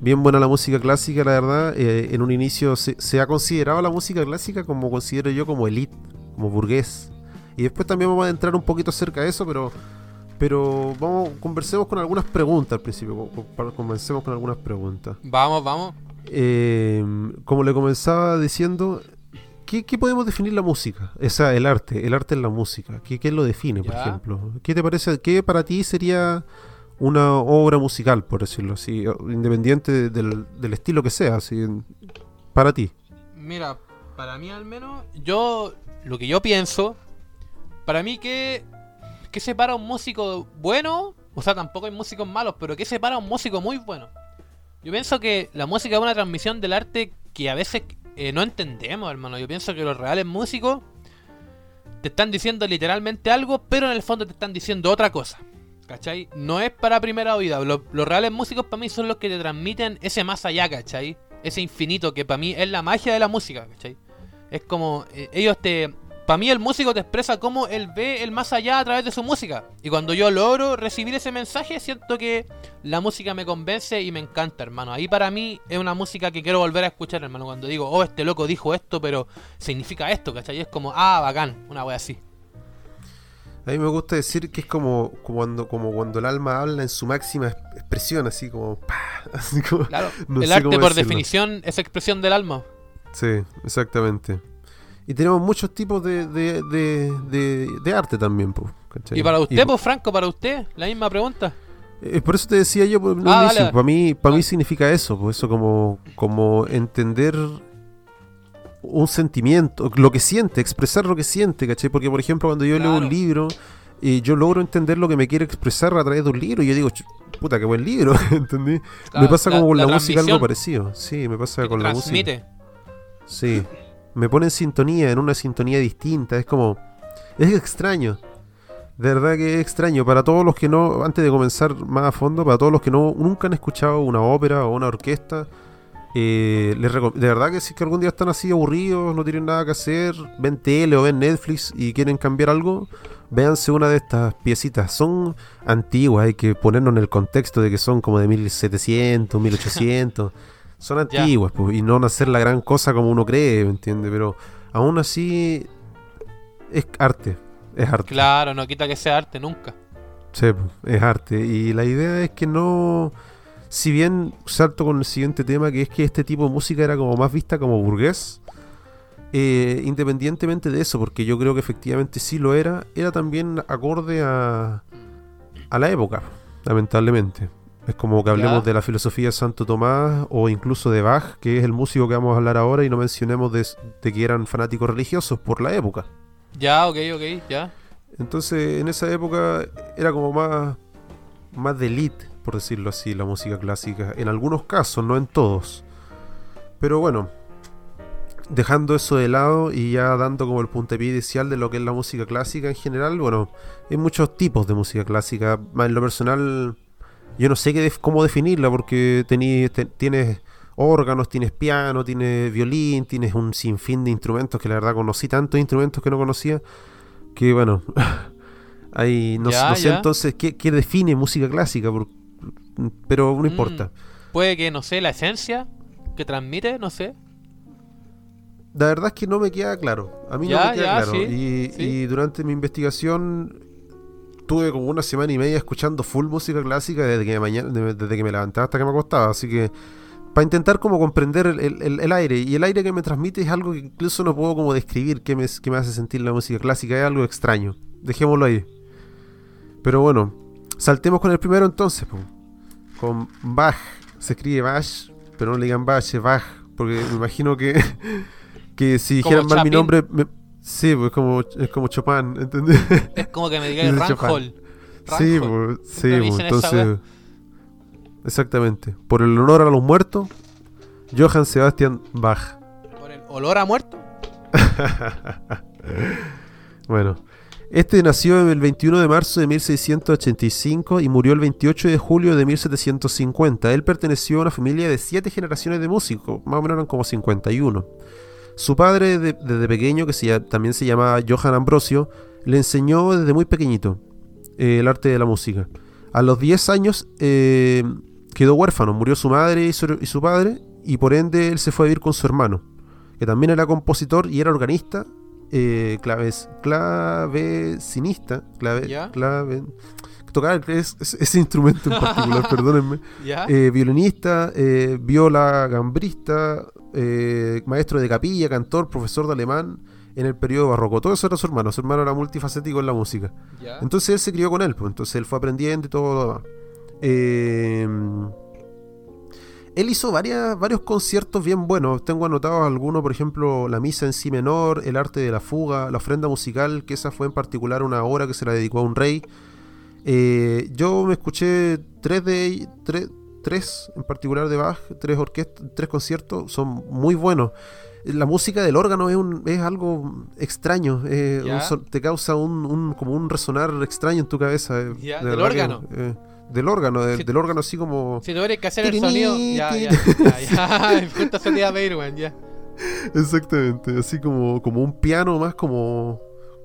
Bien buena la música clásica, la verdad. Eh, en un inicio se, se ha considerado la música clásica como considero yo como elite, como burgués. Y después también vamos a entrar un poquito acerca de eso, pero, pero vamos, conversemos con algunas preguntas al principio. Comencemos con algunas preguntas. Vamos, vamos. Eh, como le comenzaba diciendo, ¿qué, qué podemos definir la música? O sea, el arte, el arte en la música. ¿Qué, qué lo define, por Ya. ejemplo? ¿Qué te parece? ¿Qué para ti sería una obra musical, por decirlo así, independiente del, del estilo que sea, así, para ti? Mira, para mí al menos, yo, lo que yo pienso, para mí que, que separa un músico bueno, o sea, tampoco hay músicos malos, pero que separa un músico muy bueno. Yo pienso que la música es una transmisión del arte que a veces eh, no entendemos, hermano. Yo pienso que los reales músicos te están diciendo literalmente algo, pero en el fondo te están diciendo otra cosa. No es para primera oída. Los, los reales músicos para mí son los que te transmiten ese más allá, ¿cachai? Ese infinito que para mí es la magia de la música, ¿cachai? Es como eh, ellos te... Para mí el músico te expresa cómo él ve el más allá a través de su música. Y cuando yo logro recibir ese mensaje, siento que la música me convence y me encanta, hermano. Ahí para mí es una música que quiero volver a escuchar, hermano. Cuando digo, oh, este loco dijo esto, pero significa esto, ¿cachai? Es como, ah, bacán, una wea así. A mí me gusta decir que es como, como cuando, como cuando el alma habla en su máxima es- expresión, así como... ¡pah! Así como- Claro, no el arte por decirlo. definición es expresión del alma. Sí, exactamente. Y tenemos muchos tipos de, de, de, arte también, po. Y para usted, po- pues Franco, para usted, la misma pregunta. Eh, por eso te decía yo un Ah, dale. para mí, para mí significa eso, pues eso como, como entender un sentimiento, lo que siente, expresar lo que siente, ¿cachai? Porque por ejemplo cuando yo leo un libro, eh, yo logro entender lo que me quiere expresar a través de un libro y yo digo, "Ch- puta, qué buen libro, ¿entendí? me pasa la- como con la, la música algo parecido, sí, me pasa que con la música. transmite. Sí, me pone en sintonía, en una sintonía distinta, es como, es extraño. De verdad que es extraño. Para todos los que no, antes de comenzar más a fondo, para todos los que no nunca han escuchado una ópera o una orquesta, eh, les de verdad que si es que algún día están así aburridos, no tienen nada que hacer, ven tele o ven Netflix y quieren cambiar algo, véanse una de estas piecitas. Son antiguas, hay que ponernos en el contexto de que son como de 1700, 1800. Son antiguas, pues, y no van a hacer la gran cosa como uno cree, ¿me entiendes? Pero aún así es arte, es arte. Claro, no quita que sea arte nunca. Sí, pues, es arte. Y la idea es que no. Si bien salto con el siguiente tema, que es que este tipo de música era como más vista como burgués, eh, independientemente de eso, porque yo creo que efectivamente sí lo era, era también acorde a, a la época, lamentablemente. Es como que hablemos Ya. de la filosofía de Santo Tomás o incluso de Bach, que es el músico que vamos a hablar ahora, y no mencionemos de, de que eran fanáticos religiosos por la época. Ya, ok, ok, ya. Entonces, en esa época era como más, más de elite, por decirlo así, la música clásica. En algunos casos, no en todos. Pero bueno, dejando eso de lado y ya dando como el puntapié inicial de lo que es la música clásica en general, bueno, hay muchos tipos de música clásica. En lo personal, yo no sé qué def- cómo definirla porque tení- te- tienes órganos, tienes piano, tienes violín, tienes un sinfín de instrumentos que la verdad conocí tantos instrumentos que no conocía que bueno, ahí no, Ya, no sé ya. entonces qué, qué define música clásica, por- pero no Mm. importa. Puede que, no sé, la esencia que transmite, no sé. La verdad es que no me queda claro. A mí no Ya, me queda ya, claro. sí, y, sí. y durante mi investigación tuve como una semana y media escuchando full música clásica desde que, mañana, de- desde que me levantaba hasta que me acostaba. Así que para intentar como comprender el, el- aire. Y el aire que me transmite es algo que incluso no puedo como describir qué me, qué me hace sentir la música clásica. Es algo extraño. Dejémoslo ahí. Pero bueno, saltemos con el primero entonces. po. Con Bach. Se escribe Bach, pero no le digan Bach, es Bach. Porque me imagino que, que si dijeran mal mi nombre... me- sí, pues como, es como Chopin, ¿entendés? Es como que me Chopin. Ranhol. Sí, pues, sí, pues, entonces. Exactamente. Por el honor a los muertos, Johann Sebastian Bach. Por el olor a muerto. Bueno, este nació el 21 de marzo de 1685 y murió el 28 de julio de 1750. Él perteneció a una familia de siete generaciones de músicos, más o menos eran como 51. Su padre, de- desde pequeño, que también se llamaba Johann Ambrosio, le enseñó desde muy pequeñito eh, el arte de la música. A los 10 años eh, quedó huérfano, murió su madre y su padre, y por ende él se fue a vivir con su hermano, que también era compositor y era organista, eh, claves, clavecinista, clave, Ya. clave, tocar es- es- ese instrumento en particular, perdónenme, eh, violinista, eh, viola, gambrista, eh, maestro de capilla, cantor, profesor de alemán en el periodo barroco. Todo eso era su hermano, su hermano era multifacético en la música. Entonces él se crió con él, pues, entonces él fue aprendiendo y todo lo demás. Eh, él hizo varias, varios conciertos bien buenos. Tengo anotados algunos, por ejemplo, la misa en si menor, el arte de la fuga, la ofrenda musical, que esa fue en particular una obra que se la dedicó a un rey. Eh, yo me escuché tres de tres, tres en particular de Bach, tres orquestas, tres conciertos, son muy buenos. La música del órgano es, un, es algo extraño, eh, un te causa un, un- como un resonar extraño en tu cabeza. eh, Ya, ¿del que, órgano? eh, del órgano, del órgano así como... Si tuvieras que hacer el sonido. Ya, ya, ya, ya. Ya. Exactamente, así como, como un piano más como,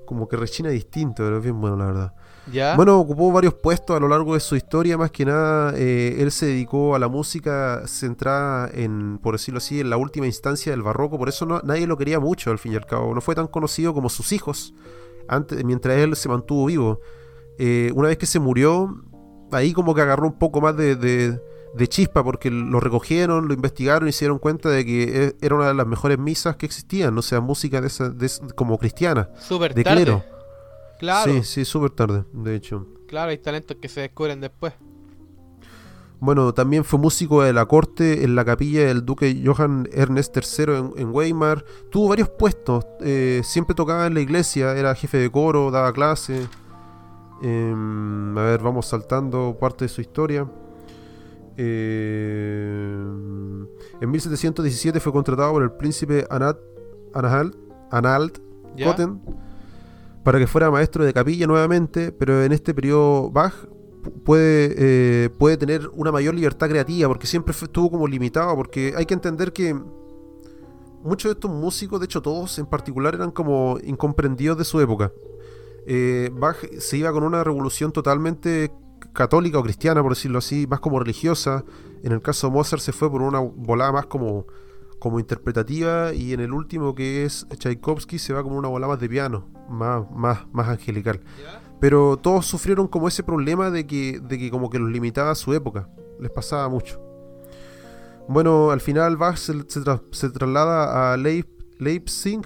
como que rechina distinto, pero es bien bueno la verdad. Ya. Bueno, ocupó varios puestos a lo largo de su historia, más que nada eh, él se dedicó a la música centrada en, por decirlo así, en la última instancia del barroco, por eso no, nadie lo quería mucho al fin y al cabo, no fue tan conocido como sus hijos, antes, mientras él se mantuvo vivo. Eh, una vez que se murió, ahí como que agarró un poco más de, de- de chispa, porque lo recogieron, lo investigaron y se dieron cuenta de que e- era una de las mejores misas que existían, o sea, música de esa, de como cristiana, Súper de tarde. clero. Claro, Sí, sí, súper tarde, de hecho. claro, hay talentos que se descubren después. Bueno, también fue músico de la corte en la capilla del duque Johann Ernest III en, en Weimar. Tuvo varios puestos. eh, siempre tocaba en la iglesia, era jefe de coro, daba clase. Em, a ver, vamos saltando parte de su historia. Em, en 1717 fue contratado por el príncipe ¿Ya? Goten para que fuera maestro de capilla nuevamente, pero en este periodo Bach pu- puede, eh, puede tener una mayor libertad creativa porque siempre fue- estuvo como limitado, porque hay que entender que muchos de estos músicos, de hecho todos en particular, eran como incomprendidos de su época. Eh, Bach se iba con una revolución totalmente católica o cristiana, por decirlo así, más como religiosa. En el caso de Mozart se fue por una volada más como, como interpretativa y en el último que es Tchaikovsky se va como una volada más de piano, más, más, más angelical. Pero todos sufrieron como ese problema de que, de que como que los limitaba a su época. Les pasaba mucho. Bueno, al final Bach se, se tra- se traslada a Leip- Leipzig,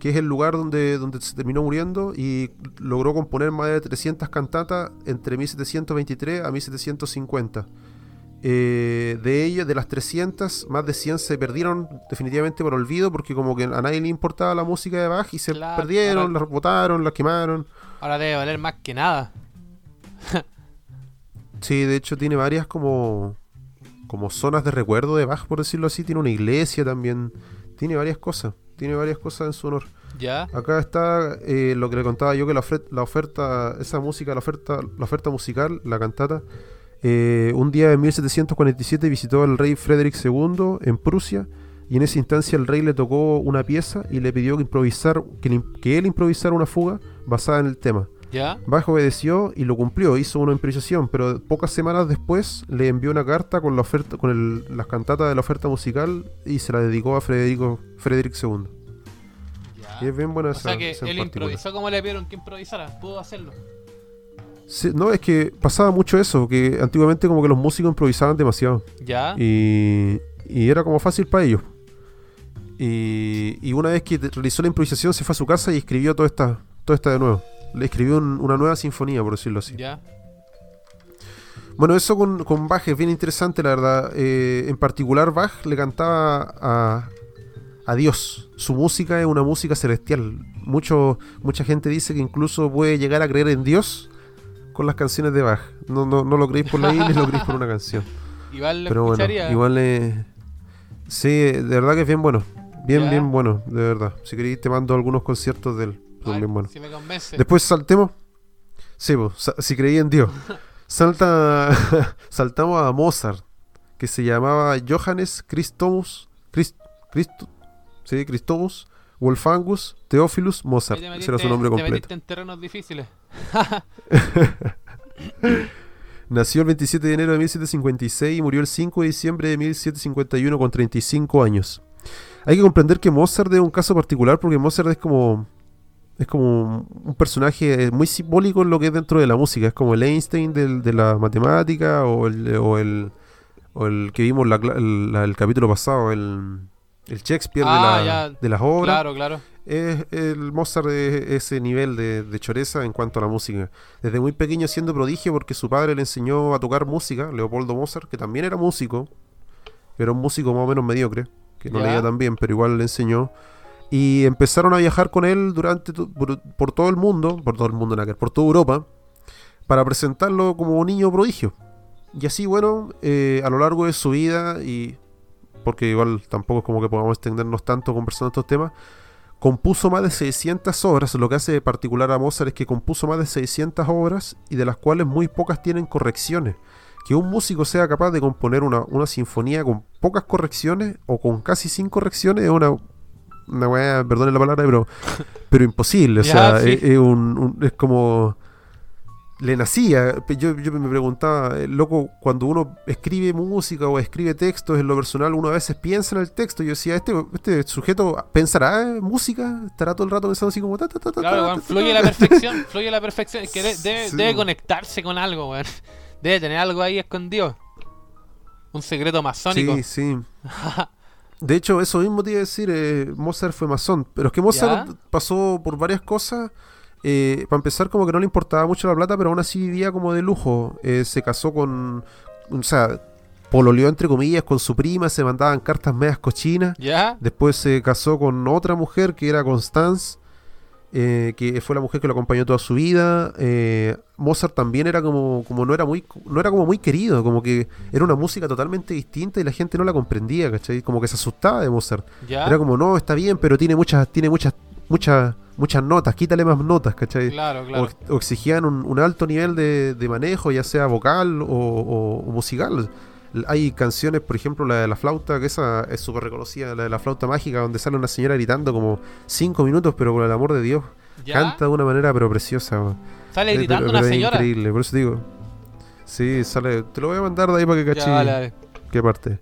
que es el lugar donde, donde se terminó muriendo, y logró componer más de 300 cantatas entre 1723 a 1750. Eh, de ellas, de las 300, más de 100 se perdieron definitivamente por olvido, porque como que a nadie le importaba la música de Bach y se Claro, perdieron, ahora- las botaron, las quemaron. Ahora debe valer más que nada. Sí, de hecho tiene varias como como zonas de recuerdo de Bach, por decirlo así. Tiene una iglesia también. Tiene varias cosas. Tiene varias cosas en su honor. ¿Ya? Acá está eh, lo que le contaba yo que la, la oferta, esa música, la oferta, la oferta musical, la cantata. eh, un día en 1747 visitó al rey Frederick II en Prusia y en esa instancia el rey le tocó una pieza y le pidió que improvisar, que, que él improvisara una fuga basada en el tema. ¿Ya? Bach obedeció y lo cumplió, hizo una improvisación, pero pocas semanas después le envió una carta con la oferta, con el- las cantatas de la oferta musical y se la dedicó a Federico, Frederick II. Y es bien buena O esa, sea que esa él improvisó como le pidieron que improvisara. Pudo hacerlo. Sí, no, es que pasaba mucho eso, que antiguamente como que los músicos improvisaban demasiado ¿Ya? y, y era como fácil para ellos. Y, y una vez que realizó la improvisación se fue a su casa y escribió toda esta, toda esta de nuevo. Le escribió un- una nueva sinfonía, por decirlo así. ¿Ya? Bueno, eso con, con Bach es bien interesante, la verdad. Eh, en particular, Bach le cantaba a, a Dios. Su música es una música celestial. Mucho, mucha gente dice que incluso puede llegar a creer en Dios con las canciones de Bach. No, no, no lo creéis por la ni lo creéis por una canción. Igual Pero bueno, igual eh, Sí, de verdad que es bien bueno. Bien, Ya. bien bueno, de verdad. Si queréis, te mando algunos conciertos de él. Si me convence. Después saltemos. Sí, po, sa- si creí en Dios. Salta, saltamos a Mozart, que se llamaba Johannes Christomus, Christ, Christo- sí, Christomus Wolfangus Theophilus Mozart. Te Ese era su nombre Te completo. metiste en terrenos difíciles. Nació el 27 de enero de 1756 y murió el 5 de diciembre de 1751 con 35 años. Hay que comprender que Mozart es un caso particular porque Mozart es como es como un personaje muy simbólico en lo que es dentro de la música. Es como el Einstein del- de la matemática o el, o el, o el que vimos la el, la- el capítulo pasado, el, el Shakespeare Ah, de, la- ya. de las obras. Claro, claro. Es el Mozart de ese nivel de, de choreza en cuanto a la música. Desde muy pequeño siendo prodigio porque su padre le enseñó a tocar música, Leopoldo Mozart, que también era músico, era un músico más o menos mediocre, que no Ya. leía tan bien, pero igual le enseñó. Y empezaron a viajar con él durante por, todo el mundo, por todo el mundo, ver, por toda Europa, para presentarlo como un niño prodigio. y así, bueno, eh, a lo largo de su vida, y porque igual tampoco es como que podamos extendernos tanto conversando estos temas, compuso más de 600 obras. Lo que hace particular a Mozart es que compuso más de 600 obras y de las cuales muy pocas tienen correcciones. Que un músico sea capaz de componer una, una sinfonía con pocas correcciones o con casi sin correcciones es una, una weá, perdone la palabra, pero, pero imposible. O sea, sí. es, es un- un- es como. Le nacía. Yo, yo me preguntaba, eh, loco, cuando uno escribe música o escribe textos en lo personal, uno a veces piensa en el texto. Yo decía, este, este sujeto pensará en música, estará todo el rato pensando así como. Ta, ta, ta, ta, Claro, weón, fluye la perfección, fluye la perfección. Es que de- debe, Sí, debe conectarse con algo, weón. Debe tener algo ahí escondido. Un secreto masónico. Sí, sí. De hecho, eso mismo te iba a decir, eh, Mozart fue masón, pero es que Mozart ¿Ya? pasó por varias cosas. eh, para empezar, como que no le importaba mucho la plata, pero aún así vivía como de lujo. Eh, se casó con, o sea, pololeó entre comillas con su prima, se mandaban cartas medias cochinas. ¿Ya? Después se casó con otra mujer que era Constance, eh, que fue la mujer que lo acompañó toda su vida. Eh, Mozart también era como, como no era muy, no era como muy querido, como que era una música totalmente distinta y la gente no la comprendía, ¿cachai? Como que se asustaba de Mozart. ¿Ya? Era como, no, está bien, pero tiene muchas, tiene muchas, muchas, muchas notas, quítale más notas, ¿cachai? Claro, O, claro. o exigían un, un alto nivel de, de manejo, ya sea vocal o, o- o musical. Hay canciones, por ejemplo, la de la flauta, que esa es súper reconocida, la de la flauta mágica, donde sale una señora gritando como cinco minutos, pero por el amor de Dios, ¿Ya? canta de una manera pero preciosa. Sale Eh, gritando pero- una es señora. increíble, por eso digo. Sí, sale, te lo voy a mandar de ahí para que caché qué parte.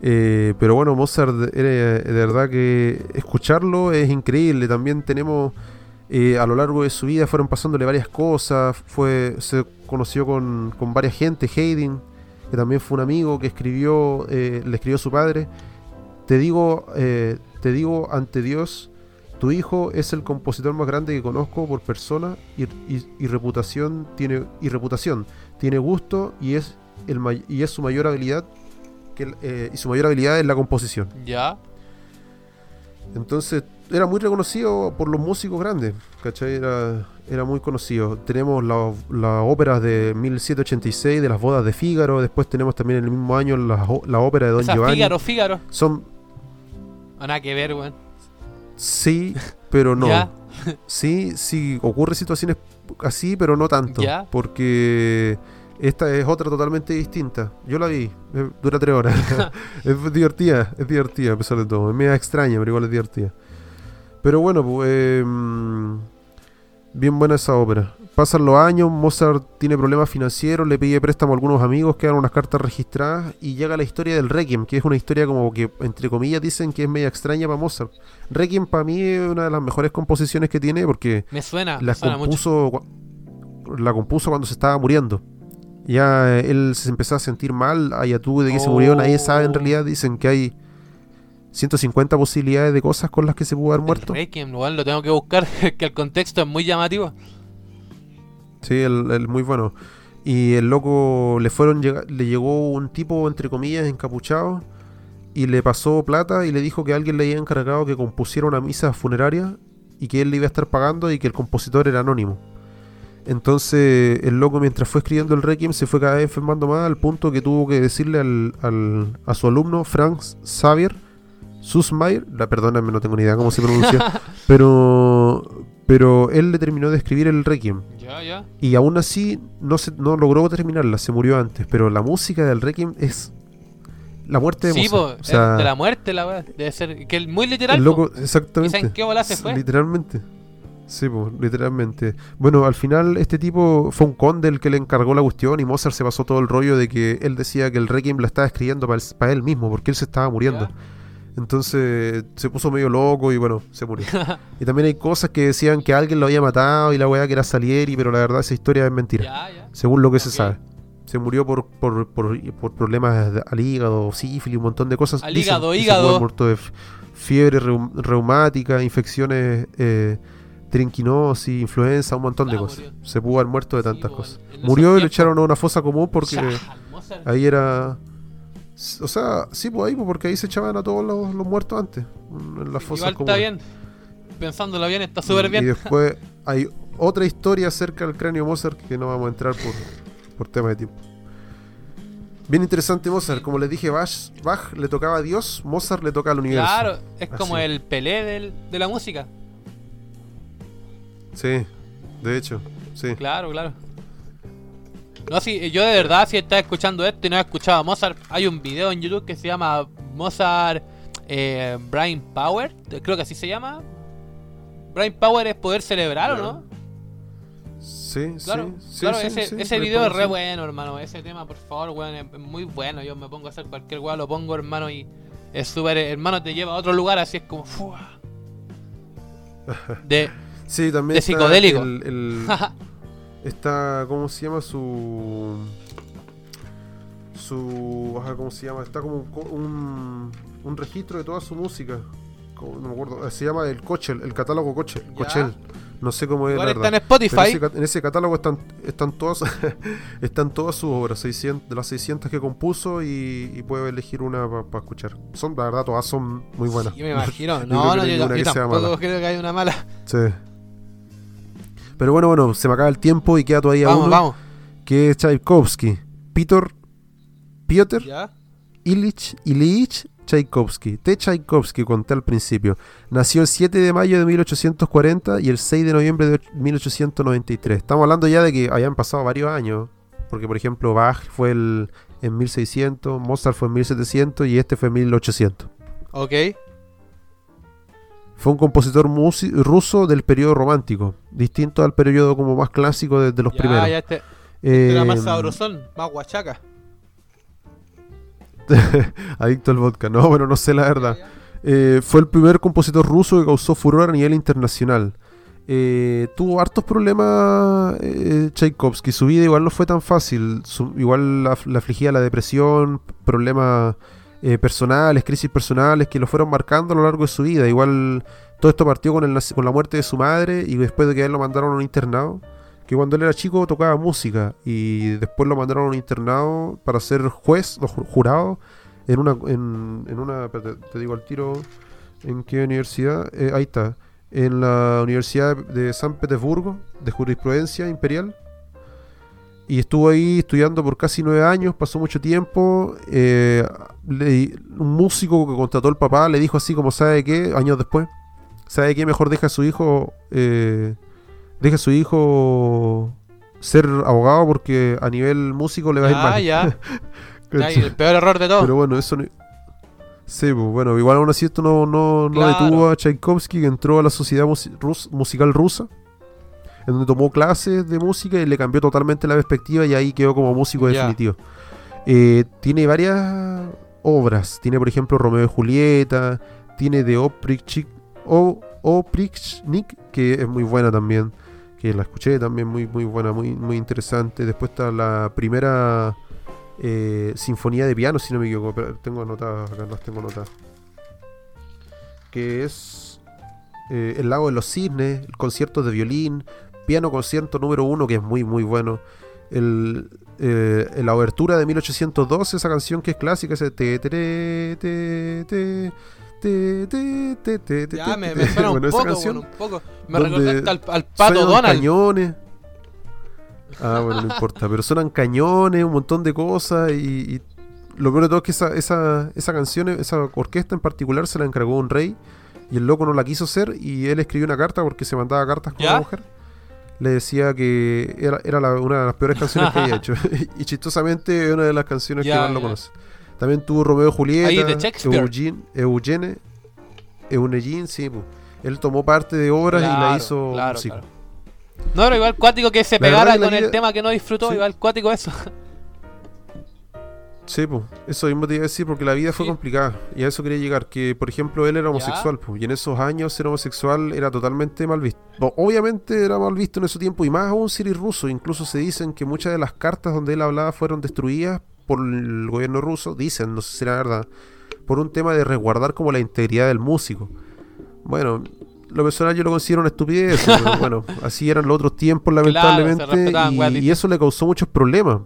Eh, pero bueno, Mozart era de verdad que escucharlo es increíble. También tenemos eh, a lo largo de su vida fueron pasándole varias cosas. Fue se conoció con, con varias gente, Haydn, que también fue un amigo que escribió, eh, le escribió su padre. Te digo, eh, te digo ante Dios, tu hijo es el compositor más grande que conozco por persona y, reputación tiene y reputación tiene gusto y es el y es su mayor habilidad que eh, y su mayor habilidad es la composición. ¿Ya? Entonces era muy reconocido por los músicos grandes, ¿cachai? Era, era muy conocido. Tenemos la- las óperas de 1786, de las bodas de Fígaro, después tenemos también en el mismo año la, la ópera de Don Esa Giovanni. Fígaro, Fígaro. Son, O nada que ver, weón. sí, pero no. ¿Ya? Sí, sí, ocurre situaciones así, pero no tanto. Ya. Porque esta es otra totalmente distinta. Yo la vi, eh, dura tres horas. es divertida, es divertida a pesar de todo. Es media extraña, pero igual es divertida. Pero bueno, pues, eh, mm, bien buena esa ópera. Pasan los años, Mozart tiene problemas financieros, le pide préstamo a algunos amigos, quedan unas cartas registradas y llega la historia del Requiem, que es una historia como que, entre comillas, dicen que es media extraña para Mozart. Requiem para mí es una de las mejores composiciones que tiene porque Me suena, me suena mucho. compuso, la compuso cuando se estaba muriendo. Ya eh, él se empezó a sentir mal, allá tú de que se murió, nadie sabe en realidad, dicen que hay 150 posibilidades de cosas con las que se pudo haber muerto. Requiem, lo tengo que buscar, que el contexto es muy llamativo. Sí, el, el muy bueno. Y el loco le fueron le llegó un tipo entre comillas encapuchado y le pasó plata y le dijo que alguien le había encargado que compusiera una misa funeraria y que él le iba a estar pagando y que el compositor era anónimo. Entonces el loco mientras fue escribiendo el Requiem se fue cada vez enfermando más al punto que tuvo que decirle al, al- a su alumno Frank Xavier Susmayer, la perdóname no tengo ni idea cómo se pronuncia, pero pero él le terminó de escribir el Requiem. Ya, ya. Y aún así no, se, no logró terminarla, se murió antes. Pero la música del Requiem es la muerte de Sí, po, Mozart. O sea, es de la muerte la weá. Debe ser que muy literal. el po. loco, exactamente. ¿Y saben qué bola se fue? Literalmente. Sí, po, literalmente. Bueno, al final este tipo fue un conde el que le encargó la cuestión y Mozart se pasó todo el rollo de que él decía que el Requiem la estaba escribiendo para él mismo, porque él se estaba muriendo. Ya. Entonces se puso medio loco y bueno, se murió. y también hay cosas que decían que alguien lo había matado y la weá que era Salieri, pero la verdad esa historia es mentira. Ya, ya. según lo que se sabe. Se murió por, por, por, por problemas de- al hígado, sífilis, un montón de cosas. Al Dicen hígado, hígado. muerto de fiebre reum- reumática, infecciones, eh, trinquinosis, influenza, un montón de Ah, cosas. murió. Se pudo haber muerto de tantas cosas. Murió y lo echaron a una fosa común porque ahí era... O sea, sí, pues ahí, pues, porque ahí se echaban a todos los, los muertos antes. En las fosas Igual está bien. Pensándolo bien, está súper Y bien. después hay otra historia acerca del cráneo Mozart que no vamos a entrar por, por tema de tiempo. Bien interesante Mozart. Como les dije, Bach, Bach le tocaba a Dios, Mozart le toca al universo. Claro, es como Así. el Pelé del- de la música. Sí, de hecho, sí. Claro, claro. No, sí, yo de verdad, si estás escuchando esto y no has escuchado a Mozart, hay un video en YouTube que se llama Mozart eh, Brain Power, creo que así se llama. Brain Power es poder celebrar, ¿o no? Sí, Claro, sí, sí, claro, sí, ese, sí, ese video es re bueno, hermano. Ese tema, por favor, weón, es es muy bueno. Yo me pongo a hacer cualquier weón, lo pongo, hermano, y es súper, hermano, te lleva a otro lugar, así es como, ¡fua! De, Sí, también de está psicodélico. el- el- está, ¿cómo se llama? Su... Su... ajá, ¿Cómo se llama? Está como un, un, registro de toda su música. Como- No me acuerdo. eh, Se llama el Cochel, el catálogo Cochel. Ya. Cochel. No sé cómo es la está en. Spotify. Ese en ese catálogo están, están todas están todas sus obras, 600, de las 600 que compuso y, y puede elegir una para escuchar. Son, la verdad, todas son muy buenas. Sí, me imagino. Yo No, no, no yo, yo tampoco mala. creo que hay una mala. Sí. Pero bueno, bueno, se me acaba el tiempo y queda todavía Vamos, uno vamos. que es Tchaikovsky. Peter Piotr ¿Ya? Ilich Ilyich Tchaikovsky. T. Tchaikovsky, conté al principio. Nació el 7 de mayo de 1840 y el 6 de noviembre de 1893. Estamos hablando ya de que hayan pasado varios años. Porque, por ejemplo, Bach fue el, en 1600, Mozart fue en 1700 y este fue en 1800. Ok. Fue un compositor ruso del periodo romántico, distinto al periodo como más clásico de, de los ya, primeros. ya este, este era más Eh, sabrosón, más guachaca. Adicto al vodka. No, bueno, no sé la verdad. Eh, fue el primer compositor ruso que causó furor a nivel internacional. Eh, tuvo hartos problemas eh, Tchaikovsky. Su vida igual no fue tan fácil. Su- igual la, la afligía la depresión, problemas eh, personales, crisis personales que lo fueron marcando a lo largo de su vida. Igual todo esto partió con, el con la muerte de su madre y después de que él lo mandaron a un internado. Que cuando él era chico tocaba música y después lo mandaron a un internado para ser juez o ju- jurado en una, en, en una, te digo al tiro, ¿en qué universidad? Eh, ahí está, en la Universidad de San Petersburgo, de Jurisprudencia Imperial. Y estuvo ahí estudiando por casi nueve años, pasó mucho tiempo. eh, le- un músico que contrató el papá le dijo así como, ¿sabe qué? Años después, ¿sabe qué? Mejor deja a su hijo, eh, deja a su hijo ser abogado porque a nivel músico le va a ir Ah, mal. ya. Ya, y el peor error de todo. Pero bueno, eso no... Sí, pues bueno, igual aún así esto no, no, no Claro. detuvo a Tchaikovsky que entró a la Sociedad Rus- Musical Rusa, en donde tomó clases de música y le cambió totalmente la perspectiva y ahí quedó como músico definitivo. Eh, tiene varias obras, tiene por ejemplo Romeo y Julieta, tiene de Oprichnik, o, Oprichnik, que es muy buena también, que la escuché también muy, muy buena, muy, muy interesante. Después está la primera eh, sinfonía de piano, si no me equivoco, pero tengo anotadas, acá las tengo anotadas. Que es eh, El lago de los cisnes, el concierto de violín, piano concierto número uno, que es muy, muy bueno. El, eh, la obertura de 1812, esa canción que es clásica, ese te, te, te, te, te, te, te, ya, me, me suena un Bueno, esa poco, canción bueno, un poco. Me recordaste al, al pato Donald. cañones. Ah, bueno, no importa. Pero suenan cañones, un montón de cosas. Y, y lo peor de todo es que esa, esa, esa canción, esa orquesta en particular, se la encargó un rey. Y el loco no la quiso hacer. Y él escribió una carta porque se mandaba cartas con ¿Ya? la mujer. Le decía que era, era la- una de las peores canciones que había hecho. y chistosamente es una de las canciones que más lo conoce. También tuvo Romeo y Julieta. Eugene, Eugene, Eugene, sí. pues. Él tomó parte de obras y la hizo claro. No, pero igual cuático que se La pegara con el vida- tema que no disfrutó, Sí. igual cuático eso. Sí, pues, eso mismo te iba a decir porque la vida fue Sí. complicada y a eso quería llegar, que por ejemplo él era homosexual pues, y en esos años ser homosexual era totalmente mal visto. Obviamente era mal visto en ese tiempo y más aún ir ruso, incluso se dicen que muchas de las cartas donde él hablaba fueron destruidas por el gobierno ruso, dicen, no sé si era verdad, por un tema de resguardar como la integridad del músico. Bueno, lo personal yo lo considero una estupidez, pero bueno, así eran los otros tiempos lamentablemente y, eso le causó muchos problemas.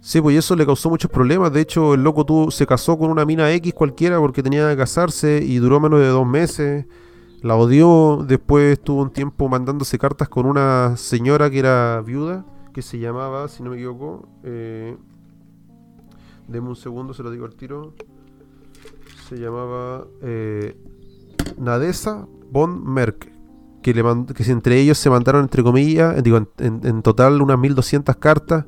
Sí, pues eso le causó muchos problemas. De hecho, el loco tuvo, se casó con una mina X cualquiera porque tenía que casarse y duró menos de dos meses. La odió. Después estuvo un tiempo mandándose cartas con una señora que era viuda, que se llamaba, si no me equivoco, eh, deme un segundo, se lo digo al tiro. Se llamaba eh, Nadesa von Merck. Que, le que entre ellos se mandaron, entre comillas, digo, en, en- en total unas 1200 cartas.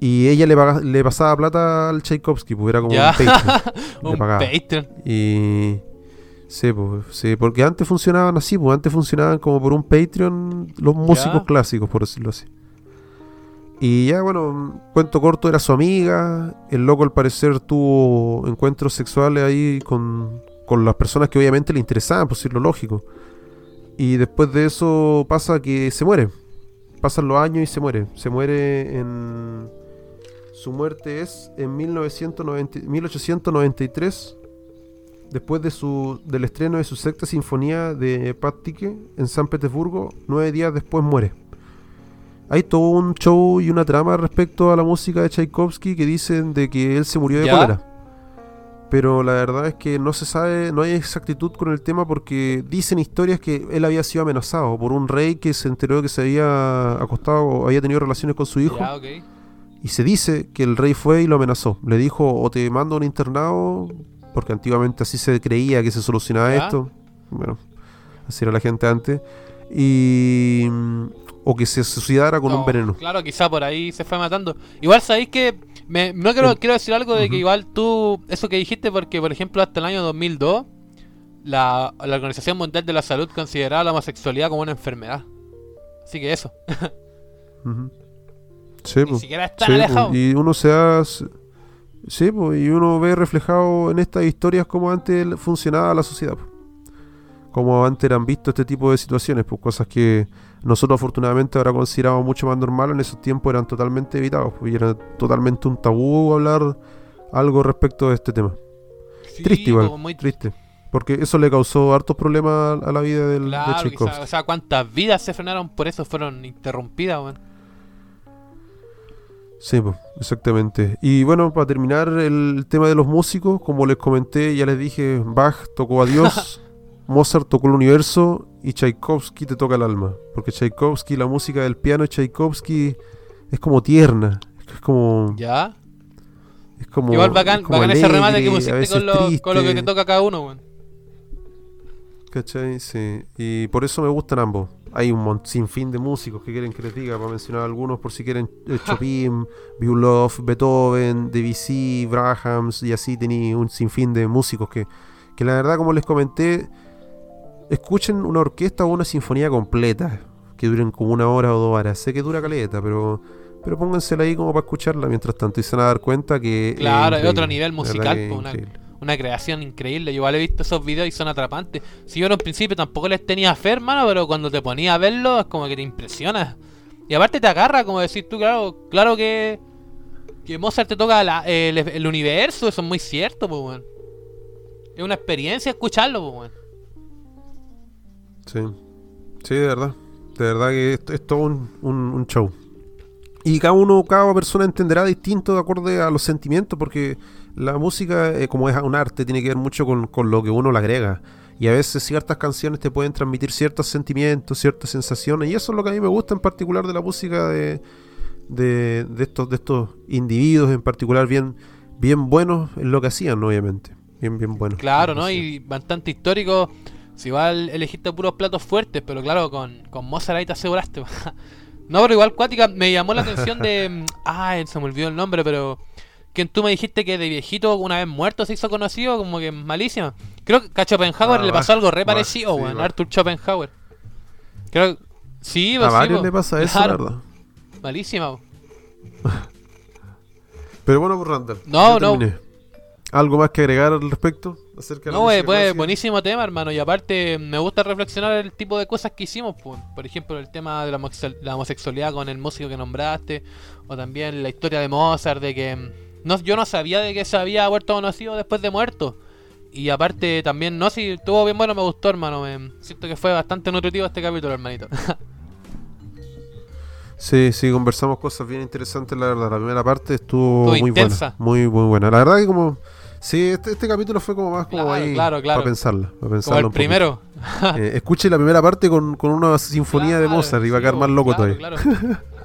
Y ella le, paga- le pasaba plata al Tchaikovsky, pues era como Ya. un Patreon. le Un pagaba. Patreon. Y. Sí, pues, sí, porque antes funcionaban así, pues antes funcionaban como por un Patreon los músicos clásicos, por decirlo así. Y ya, bueno, cuento corto, era su amiga. El loco al parecer tuvo encuentros sexuales ahí con, con las personas que obviamente le interesaban, por decirlo lógico. Y después de eso pasa que se muere. Pasan los años y se muere. Se muere en... Su muerte es en 1990 1893 después de su, del estreno de su sexta sinfonía de Pattike en San Petersburgo, nueve días después muere. Hay todo un show y una trama respecto a la música de Tchaikovsky que dicen de que él se murió de ¿Ya? cólera. Pero la verdad es que no se sabe, no hay exactitud con el tema porque dicen historias que él había sido amenazado por un rey que se enteró que se había acostado o había tenido relaciones con su hijo. Ya. Y se dice que el rey fue y lo amenazó. Le dijo, o te mando a un internado, porque antiguamente así se creía que se solucionaba ¿Ya? esto. Bueno, así era la gente antes. Y... mm, O que se suicidara con No, un veneno. Claro, quizá por ahí se fue matando. Igual sabéis que. Me, no quiero, El- quiero decir algo de que igual tú. Eso que dijiste, porque por ejemplo, hasta el año 2002, la, la Organización Mundial de la Salud consideraba la homosexualidad como una enfermedad. Así que eso. Ujú. Sí, Ni siquiera está Sí, y uno se hace... Sí, pues, y uno ve reflejado en estas historias cómo antes funcionaba la sociedad. Cómo antes eran vistos este tipo de situaciones, pues cosas que nosotros afortunadamente ahora consideramos mucho más normal, en esos tiempos eran totalmente evitados, pues, y era totalmente un tabú hablar algo respecto de este tema. Sí, triste igual, como muy triste. Porque eso le causó hartos problemas a la vida del, de Claro, Tchaikovsky. o sea, cuántas vidas se frenaron por eso, fueron interrumpidas. Sí, pues, exactamente. Y bueno, para terminar el tema de los músicos, como les comenté, ya les dije, Bach tocó a Dios, Mozart tocó el universo y Tchaikovsky te toca el alma. Porque Tchaikovsky, la música del piano de Tchaikovsky es como tierna, es como... Ya. Es como Igual bacán, es como bacán ese remate que pusiste con lo, con lo que te toca cada uno, weón. ¿Cachai? Sí. Y por eso me gustan ambos. Hay un sinfín de músicos que quieren que les diga, para mencionar algunos, por si quieren, eh, Chopin, Bülow, Beethoven, Debussy, Brahms, y así tenía un sinfín de músicos que, que la verdad, como les comenté, escuchen una orquesta o una sinfonía completa, que duren como una hora o dos horas. Sé que dura caleta, pero, pero póngansela ahí como para escucharla mientras tanto y se van a dar cuenta que... Claro, es otro nivel musical, que es po, una-. Una creación increíble. Yo igual he visto esos videos y son atrapantes. Si yo en un principio tampoco les tenía fe, hermano, pero cuando te ponía a verlo es como que te impresiona. Y aparte te agarra, como decir tú, claro, claro que, que Mozart te toca el, universo, eso es muy cierto, pues, weón. Es una experiencia escucharlo, pues, weón. Sí, sí, de verdad. De verdad que esto es todo un, un- un show. Y cada uno, cada persona entenderá distinto de acuerdo a los sentimientos, porque la música, eh, como es un arte, tiene que ver mucho con, con lo que uno le agrega. Y a veces ciertas canciones te pueden transmitir ciertos sentimientos, ciertas sensaciones. Y eso es lo que a mí me gusta en particular de la música de, de, de estos, de estos individuos, en particular bien, bien buenos en lo que hacían, obviamente. Bien, bien buenos. Claro, ¿no? Y bastante histórico. Si igual elegiste puros platos fuertes, pero claro, con, con Mozart ahí te aseguraste. no, pero igual Cuática me llamó la atención de. Ay, se me olvidó el nombre, pero. Que tú me dijiste que de viejito, una vez muerto, se hizo conocido, como que malísima. Creo que a Schopenhauer Ah, le pasó algo re parecido, sí. Bach. Arthur Schopenhauer. Creo Sí, A pues, sí, varios le pasa eso, Claro, la verdad. Malísima. Pero bueno, pues Randall. No, no. terminé. ¿Algo más que agregar al respecto? Acerca de No, güey, música pues buenísimo tema, hermano. Y aparte, me gusta reflexionar el tipo de cosas que hicimos. Pues. Por ejemplo, el tema de la, homosexual- la homosexualidad con el músico que nombraste. O también la historia de Mozart, de que no, yo no sabía de que se había vuelto conocido después de muerto. Y aparte, también, no, si estuvo bien bueno, me gustó, hermano. Me, siento que fue bastante nutritivo este capítulo, hermanito. Sí, sí, conversamos cosas bien interesantes, la verdad. La primera parte estuvo, Estuvo muy intensa. buena. Muy, muy buena. La verdad que como... Sí, este, este capítulo fue como más como Claro, ahí claro, claro. para pensarla. Para Como pensarla el primero. Eh, escuche la primera parte con, con una sinfonía de Mozart y va a quedar más loco todavía.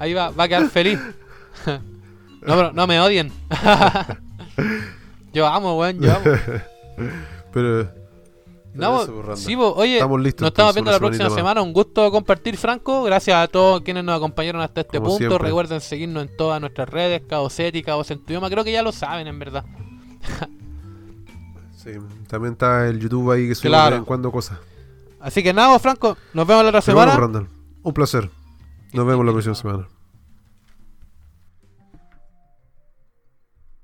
Ahí va, va a quedar feliz. No, pero no me odien. yo amo, weón, yo amo. Pero... No, pues, sí, bo, oye, Estamos listos nos estamos viendo la próxima más. semana. Un gusto compartir, Franco. Gracias a todos quienes nos acompañaron hasta este Como punto. siempre. Recuerden seguirnos en todas nuestras redes, Caoseti Caos. Creo que ya lo saben, en verdad. Sí, también está el YouTube ahí que sube Claro. de vez en cuando cosas. Así que nada, Franco, nos vemos la otra vemos, semana. Un placer. Nos vemos la próxima semana.